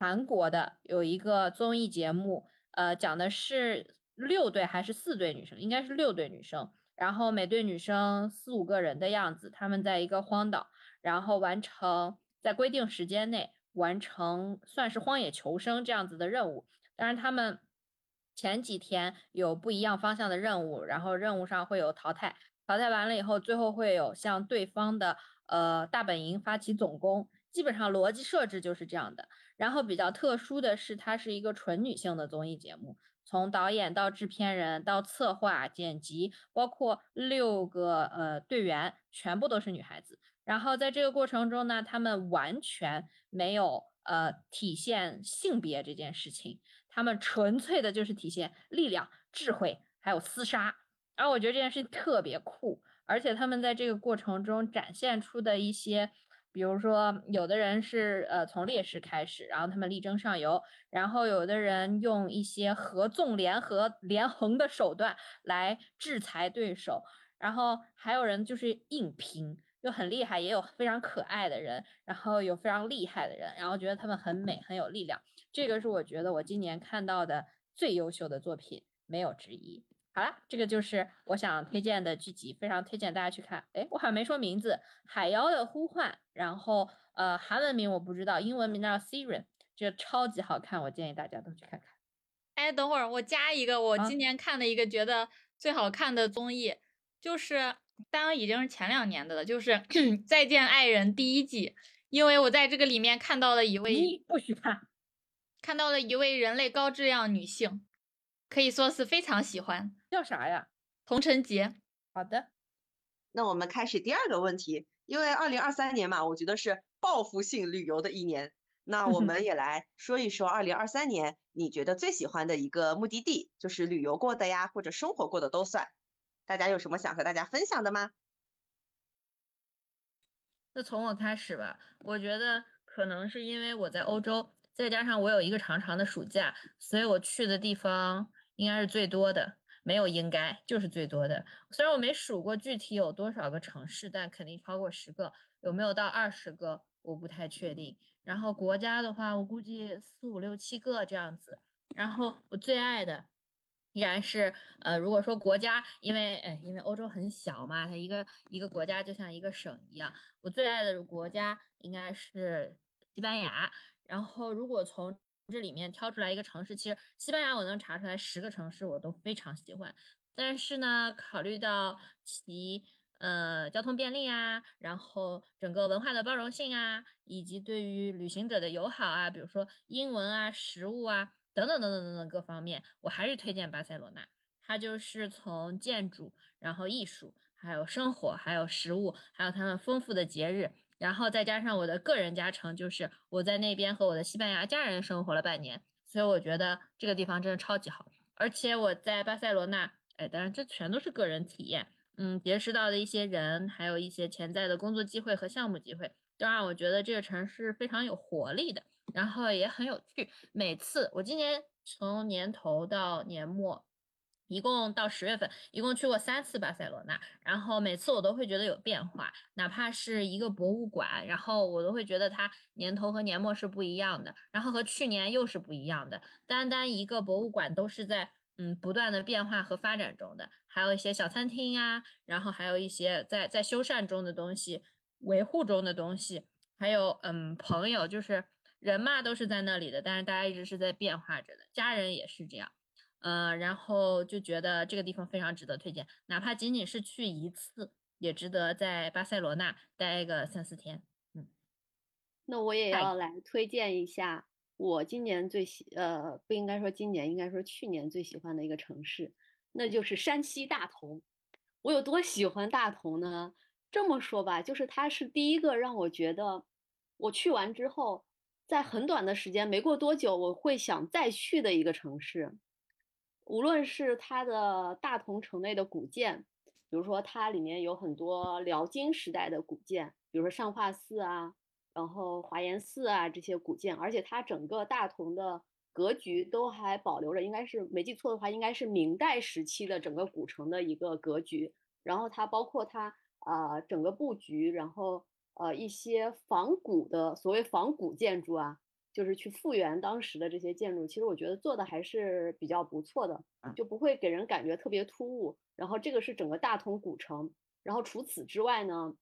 Speaker 6: 韩国的有一个综艺节目，呃讲的是六对还是四对女生，应该是六对女生。然后每对女生四五个人的样子，他们在一个荒岛，然后完成在规定时间内完成算是荒野求生这样子的任务。当然，他们前几天有不一样方向的任务，然后任务上会有淘汰，淘汰完了以后，最后会有向对方的呃大本营发起总攻。基本上逻辑设置就是这样的。然后比较特殊的是，它是一个纯女性的综艺节目。从导演到制片人到策划、剪辑，包括六个呃队员，全部都是女孩子。然后在这个过程中呢，他们完全没有呃体现性别这件事情，他们纯粹的就是体现力量、智慧还有厮杀。然后我觉得这件事情特别酷，而且他们在这个过程中展现出的一些比如说，有的人是呃从劣势开始，然后他们力争上游，然后有的人用一些合纵联合连横的手段来制裁对手，然后还有人就是硬拼，就很厉害，也有非常可爱的人，然后有非常厉害的人，然后觉得他们很美，很有力量。这个是我觉得我今年看到的最优秀的作品，没有之一。好了，这个就是我想推荐的剧集，非常推荐大家去看。哎，我好像没说名字，《海妖的呼唤》，然后呃，韩文名我不知道，英文名叫《Siren》，这个超级好看，我建议大家都去看看。
Speaker 4: 哎，等会儿我加一个，我今年看的一个觉得最好看的综艺，就是当然已经是前两年的了，就是《再见爱人》第一季，因为我在这个里面看到了一位
Speaker 6: 不许看，
Speaker 4: 看到了一位人类高质量女性。可以说是非常喜欢，
Speaker 6: 叫啥呀？
Speaker 4: 童晨杰。
Speaker 6: 好的，
Speaker 1: 那我们开始第二个问题。因为二零二三年嘛，我觉得是报复性旅游的一年。那我们也来说一说二零二三年你觉得最喜欢的一个目的地，就是旅游过的呀，或者生活过的都算。大家有什么想和大家分享的吗？
Speaker 6: 那从我开始吧。我觉得可能是因为我在欧洲，再加上我有一个长长的暑假，所以我去的地方。应该是最多的，没有应该就是最多的。虽然我没数过具体有多少个城市，但肯定超过十个，有没有到二十个我不太确定。然后国家的话，我估计四五六七个这样子。然后我最爱的依然是呃，如果说国家，因为哎，因为欧洲很小嘛，它一个一个国家就像一个省一样。我最爱的国家应该是西班牙。然后如果从这里面挑出来一个城市，其实西班牙我能查出来十个城市我都非常喜欢，但是呢，考虑到其呃交通便利啊，然后整个文化的包容性啊，以及对于旅行者的友好啊，比如说英文啊、食物啊等等等等等等各方面，我还是推荐巴塞罗那。它就是从建筑，然后艺术，还有生活，还有食物，还有他们丰富的节日。然后再加上我的个人加成，就是我在那边和我的西班牙家人生活了半年，所以我觉得这个地方真的超级好。而且我在巴塞罗那，哎，当然这全都是个人体验，嗯，结识到的一些人，还有一些潜在的工作机会和项目机会，都让我觉得这个城市非常有活力的，然后也很有趣。每次我今年从年头到年末。一共到十月份，一共去过三次巴塞罗那，然后每次我都会觉得有变化，哪怕是一个博物馆，然后我都会觉得它年头和年末是不一样的，然后和去年又是不一样的。单单一个博物馆都是在嗯不断的变化和发展中的，还有一些小餐厅呀，然后还有一些在在修缮中的东西，维护中的东西，还有嗯朋友，就是人嘛都是在那里的，但是大家一直是在变化着的，家人也是这样。呃，然后就觉得这个地方非常值得推荐，哪怕仅仅是去一次，也值得在巴塞罗那待个三四天。嗯，
Speaker 3: 那我也要来推荐一下我今年最喜，呃，不应该说今年，应该说去年最喜欢的一个城市，那就是山西大同。我有多喜欢大同呢？这么说吧，就是它是第一个让我觉得我去完之后，在很短的时间，没过多久，我会想再去的一个城市。无论是它的大同城内的古建，比如说它里面有很多辽金时代的古建，比如说上化寺啊，然后华严寺啊这些古建，而且它整个大同的格局都还保留着，应该是没记错的话，应该是明代时期的整个古城的一个格局。然后它包括它啊整个布局，然后呃一些仿古的所谓仿古建筑啊。就是去复原当时的这些建筑，其实我觉得做的还是比较不错的，就不会给人感觉特别突兀。然后这个是整个大同古城，然后除此之外呢，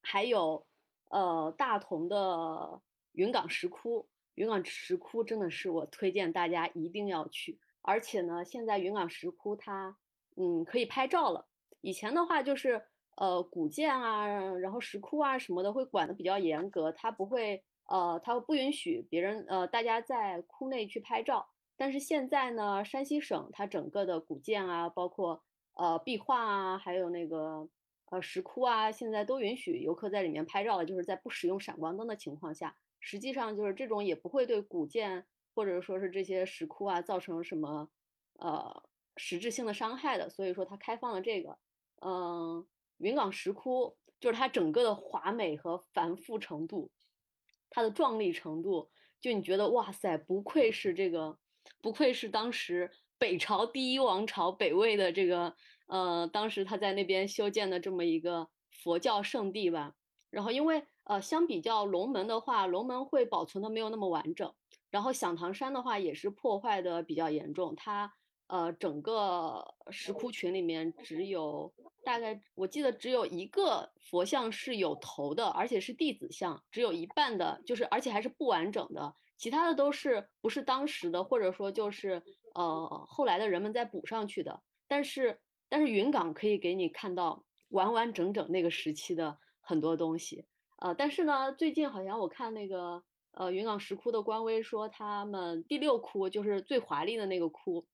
Speaker 3: 还有呃大同的云冈石窟。云冈石窟真的是我推荐大家一定要去，而且呢，现在云冈石窟它嗯可以拍照了。以前的话就是呃古建啊，然后石窟啊什么的会管的比较严格，它不会。呃，他不允许别人呃，大家在窟内去拍照。但是现在呢，山西省它整个的古建啊，包括呃壁画啊，还有那个呃石窟啊，现在都允许游客在里面拍照了，就是在不使用闪光灯的情况下。实际上就是这种也不会对古建或者说是这些石窟啊造成什么呃实质性的伤害的。所以说它开放了这个，嗯，云冈石窟。就是它整个的华美和繁复程度，它的壮丽程度，就你觉得哇塞，不愧是这个，不愧是当时北朝第一王朝北魏的这个，呃，当时他在那边修建的这么一个佛教圣地吧。然后因为呃，相比较龙门的话，龙门会保存的没有那么完整，然后响堂山的话也是破坏的比较严重，它。呃，整个石窟群里面只有大概，我记得只有一个佛像是有头的，而且是弟子像，只有一半的，就是而且还是不完整的，其他的都是不是当时的，或者说就是呃后来的人们再补上去的。但是但是云冈可以给你看到完完整整那个时期的很多东西。呃，但是呢，最近好像我看那个呃云冈石窟的官微说，他们第六窟就是最华丽的那个窟。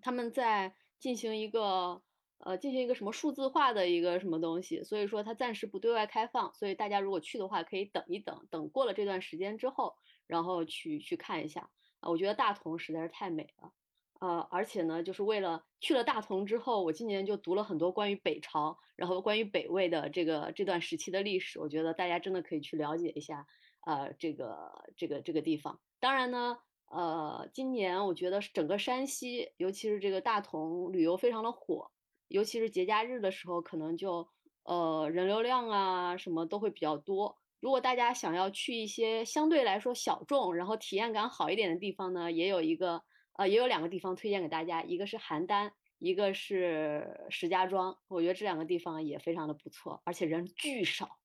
Speaker 3: 他们在进行一个呃，进行一个什么数字化的一个什么东西，所以说它暂时不对外开放，所以大家如果去的话，可以等一等，等过了这段时间之后，然后去去看一下啊。我觉得大同实在是太美了，呃，而且呢，就是为了去了大同之后，我今年就读了很多关于北朝，然后关于北魏的这个这段时期的历史，我觉得大家真的可以去了解一下，呃，这个这个这个地方。当然呢。呃，今年我觉得整个山西，尤其是这个大同旅游非常的火，尤其是节假日的时候，可能就呃人流量啊什么都会比较多。如果大家想要去一些相对来说小众，然后体验感好一点的地方呢，也有一个呃也有两个地方推荐给大家，一个是邯郸，一个是石家庄。我觉得这两个地方也非常的不错，而且人巨少。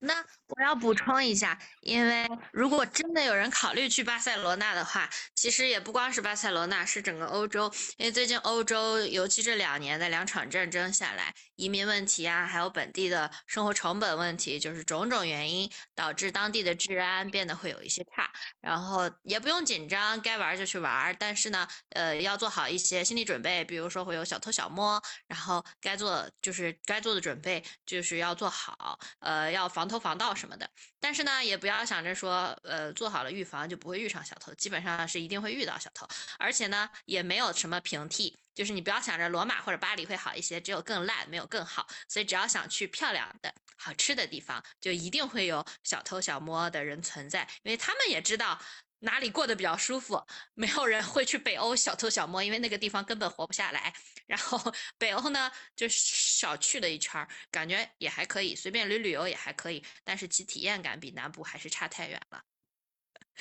Speaker 2: 那我要补充一下，因为如果真的有人考虑去巴塞罗那的话，其实也不光是巴塞罗那，是整个欧洲。因为最近欧洲，尤其这两年的两场战争下来，移民问题啊，还有本地的生活成本问题，就是种种原因导致当地的治安变得会有一些差。然后也不用紧张，该玩就去玩，但是呢，呃，要做好一些心理准备，比如说会有小偷小摸，然后该做就是该做的准备就是要做好，呃，要防。偷防盗什么的，但是呢，也不要想着说，呃，做好了预防就不会遇上小偷，基本上是一定会遇到小偷，而且呢，也没有什么平替，就是你不要想着罗马或者巴黎会好一些，只有更烂，没有更好。所以只要想去漂亮的好吃的地方，就一定会有小偷小摸的人存在，因为他们也知道。哪里过得比较舒服？没有人会去北欧小偷小摸，因为那个地方根本活不下来。然后北欧呢，就少去了一圈，感觉也还可以，随便旅旅游也还可以，但是其体验感比南部还是差太远了。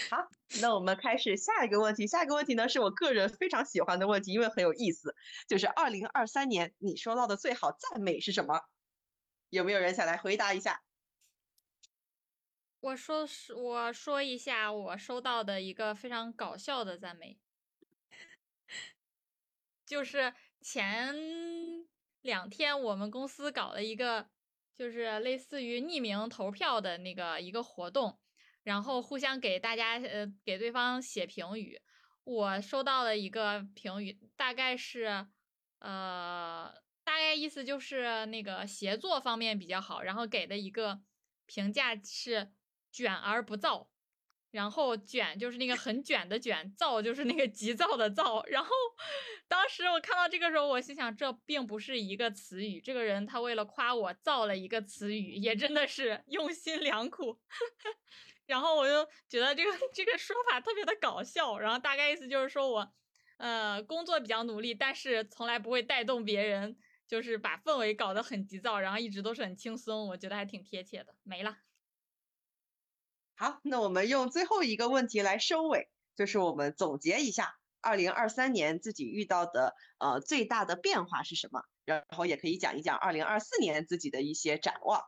Speaker 1: 好，那我们开始下一个问题。下一个问题呢，是我个人非常喜欢的问题，因为很有意思，就是二零二三年你收到的最好赞美是什么？有没有人想来回答一下？
Speaker 4: 我说是，我说一下我收到的一个非常搞笑的赞美，就是前两天我们公司搞了一个，就是类似于匿名投票的那个一个活动，然后互相给大家呃给对方写评语，我收到了一个评语，大概是呃大概意思就是那个协作方面比较好，然后给的一个评价是。卷而不躁，然后卷就是那个很卷的卷，躁就是那个急躁的躁。然后当时我看到这个时候，我心想，这并不是一个词语。这个人他为了夸我造了一个词语，也真的是用心良苦。然后我就觉得这个 <laughs> 这个说法特别的搞笑。然后大概意思就是说我，呃，工作比较努力，但是从来不会带动别人，就是把氛围搞得很急躁，然后一直都是很轻松。我觉得还挺贴切的。没了。
Speaker 1: 好，那我们用最后一个问题来收尾，就是我们总结一下，二零二三年自己遇到的呃最大的变化是什么，然后也可以讲一讲二零二四年自己的一些展望。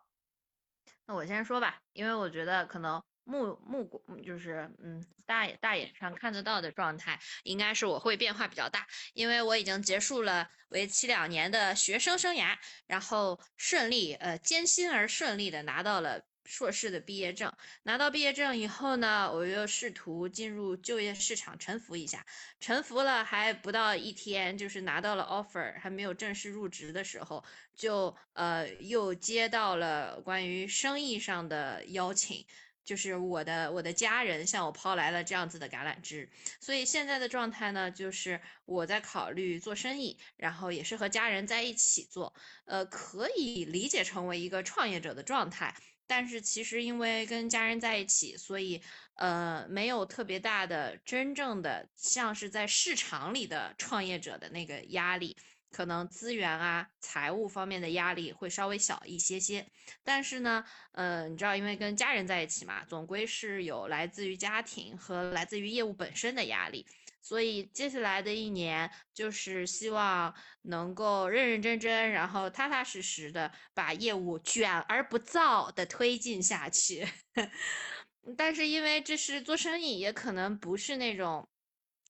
Speaker 2: 那我先说吧，因为我觉得可能目目就是嗯大眼大眼上看得到的状态，应该是我会变化比较大，因为我已经结束了为期两年的学生生涯，然后顺利呃艰辛而顺利的拿到了。硕士的毕业证拿到毕业证以后呢，我又试图进入就业市场沉浮一下，沉浮了还不到一天，就是拿到了 offer，还没有正式入职的时候，就呃又接到了关于生意上的邀请，就是我的我的家人向我抛来了这样子的橄榄枝，所以现在的状态呢，就是我在考虑做生意，然后也是和家人在一起做，呃，可以理解成为一个创业者的状态。但是其实因为跟家人在一起，所以呃没有特别大的真正的像是在市场里的创业者的那个压力。可能资源啊、财务方面的压力会稍微小一些些，但是呢，呃，你知道，因为跟家人在一起嘛，总归是有来自于家庭和来自于业务本身的压力，所以接下来的一年就是希望能够认认真真，然后踏踏实实的把业务卷而不躁的推进下去。<laughs> 但是因为这是做生意，也可能不是那种。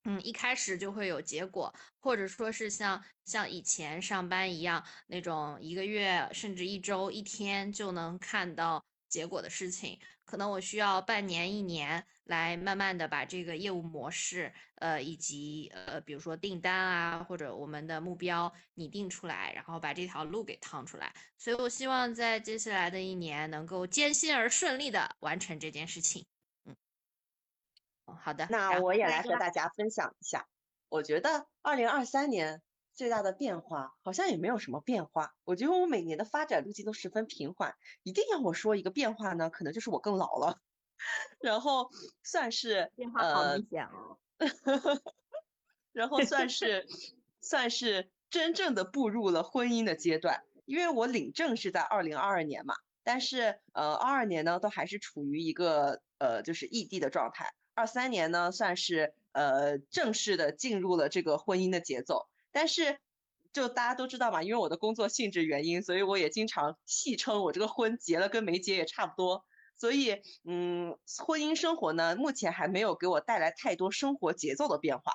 Speaker 2: 嗯，一开始就会有结果，或者说是像像以前上班一样那种一个月甚至一周一天就能看到结果的事情，可能我需要半年一年来慢慢的把这个业务模式，呃，以及呃，比如说订单啊，或者我们的目标拟定出来，然后把这条路给趟出来。所以我希望在接下来的一年能够艰辛而顺利的完成这件事情。好的，
Speaker 1: 那我也来和大家分享一下。我觉得二零二三年最大的变化好像也没有什么变化。我觉得我每年的发展路径都十分平缓。一定要我说一个变化呢，可能就是我更老了，<laughs> 然后算是
Speaker 2: 变化好明显哦。<laughs>
Speaker 1: 然后算是算是真正的步入了婚姻的阶段，因为我领证是在二零二二年嘛，但是呃二二年呢都还是处于一个呃就是异地的状态。二三年呢，算是呃正式的进入了这个婚姻的节奏，但是就大家都知道嘛，因为我的工作性质原因，所以我也经常戏称我这个婚结了跟没结也差不多。所以嗯，婚姻生活呢，目前还没有给我带来太多生活节奏的变化。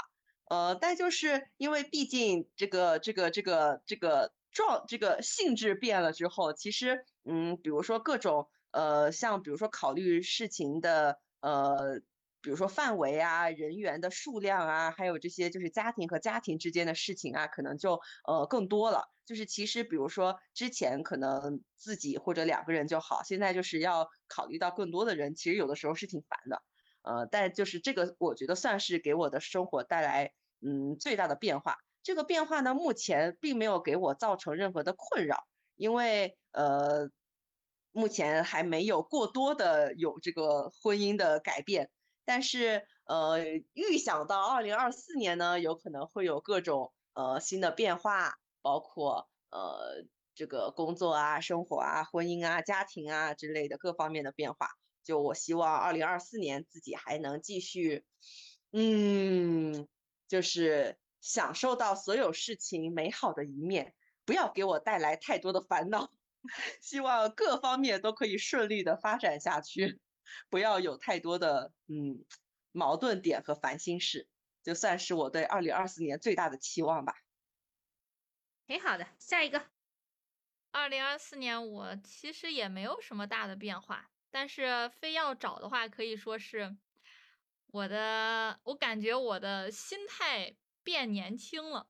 Speaker 1: 呃，但就是因为毕竟这个这个这个这个状这个性质变了之后，其实嗯，比如说各种呃，像比如说考虑事情的呃。比如说范围啊、人员的数量啊，还有这些就是家庭和家庭之间的事情啊，可能就呃更多了。就是其实比如说之前可能自己或者两个人就好，现在就是要考虑到更多的人，其实有的时候是挺烦的。呃，但就是这个我觉得算是给我的生活带来嗯最大的变化。这个变化呢，目前并没有给我造成任何的困扰，因为呃目前还没有过多的有这个婚姻的改变。但是，呃，预想到二零二四年呢，有可能会有各种呃新的变化，包括呃这个工作啊、生活啊、婚姻啊、家庭啊之类的各方面的变化。就我希望二零二四年自己还能继续，嗯，就是享受到所有事情美好的一面，不要给我带来太多的烦恼。<laughs> 希望各方面都可以顺利的发展下去。不要有太多的嗯矛盾点和烦心事，就算是我对二零二四年最大的期望吧。
Speaker 2: 挺好的，下一个。
Speaker 4: 二零二四年我其实也没有什么大的变化，但是非要找的话，可以说是我的，我感觉我的心态变年轻了，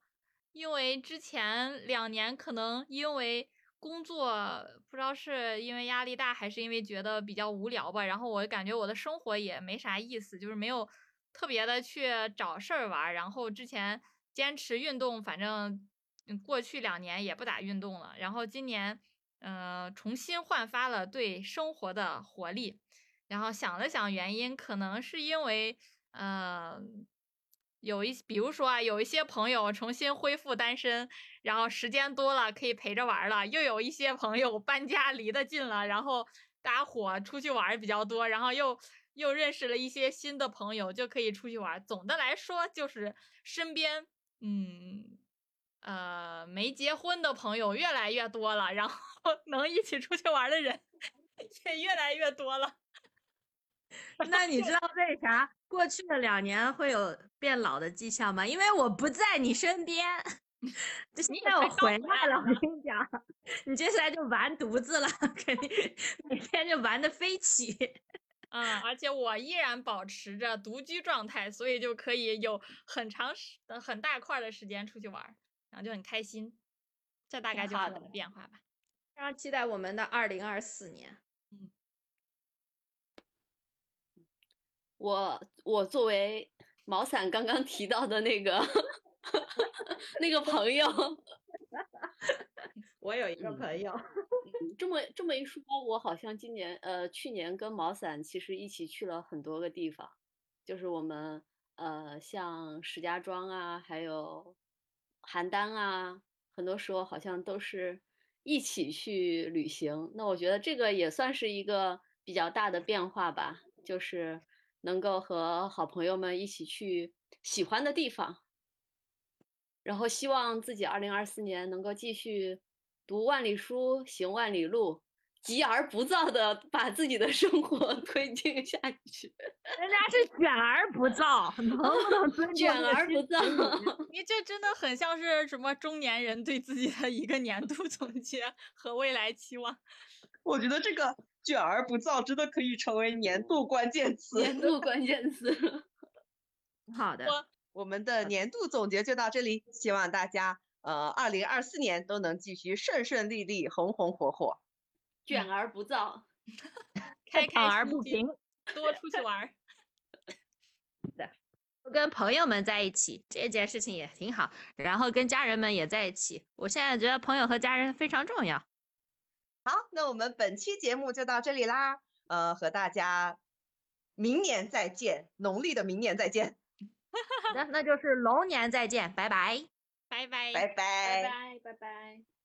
Speaker 4: 因为之前两年可能因为。工作不知道是因为压力大，还是因为觉得比较无聊吧。然后我感觉我的生活也没啥意思，就是没有特别的去找事儿玩。然后之前坚持运动，反正过去两年也不咋运动了。然后今年，嗯，重新焕发了对生活的活力。然后想了想原因，可能是因为，嗯。有一，比如说啊，有一些朋友重新恢复单身，然后时间多了可以陪着玩了；又有一些朋友搬家离得近了，然后大家伙出去玩比较多，然后又又认识了一些新的朋友，就可以出去玩。总的来说，就是身边，嗯，呃，没结婚的朋友越来越多了，然后 <laughs> 能一起出去玩的人 <laughs> 也越来越多了。
Speaker 2: 那你知道为啥过去的两年会有变老的迹象吗？因为我不在你身边，<laughs> 现在我回来了。我跟你讲，你接下来就完犊子了，肯定每天就玩的飞起。
Speaker 4: 嗯，而且我依然保持着独居状态，所以就可以有很长时、很大块的时间出去玩，然后就很开心。这大概就是我的变化吧。
Speaker 2: 非常期待我们的二零二四年。
Speaker 3: 我我作为毛伞刚刚提到的那个那个朋友，<laughs>
Speaker 7: 我有一个
Speaker 3: 嗯
Speaker 7: 朋友，
Speaker 3: 嗯这么这么一说，我好像今年呃去年跟毛伞其实一起去了很多个地方，就是我们呃像石家庄啊，还有邯郸啊，很多时候好像都是一起去旅行。那我觉得这个也算是一个比较大的变化吧，就是能够和好朋友们一起去喜欢的地方，然后希望自己二零二四年能够继续读万里书，行万里路，急而不躁的 <laughs> 把自己的生活 <laughs> 推进下去。
Speaker 2: 人家是卷而不躁，能不能尊重
Speaker 3: 卷而不躁 <laughs>
Speaker 4: 你这真的很像是什么中年人对自己的一个年度总结和未来期望。
Speaker 1: 我觉得这个卷而不燥真的可以成为年度关键词。
Speaker 3: 年度关键词。<laughs>
Speaker 2: 好的，
Speaker 4: 我
Speaker 1: 我们的年度总结就到这里，希望大家呃，二零二四年都能继续顺顺利利、红红火火。
Speaker 3: 卷而不燥。<laughs>
Speaker 4: 开
Speaker 2: 而不平。
Speaker 4: 多出去玩儿。<laughs>
Speaker 2: 跟朋友们在一起这件事情也挺好，然后跟家人们也在一起。我现在觉得朋友和家人非常重要。
Speaker 1: 好，那我们本期节目就到这里啦，呃，和大家明年再见，农历的明年再见，
Speaker 2: 好的，那就是龙年再见，拜拜。
Speaker 4: 拜拜。
Speaker 1: 拜
Speaker 3: 拜拜拜拜。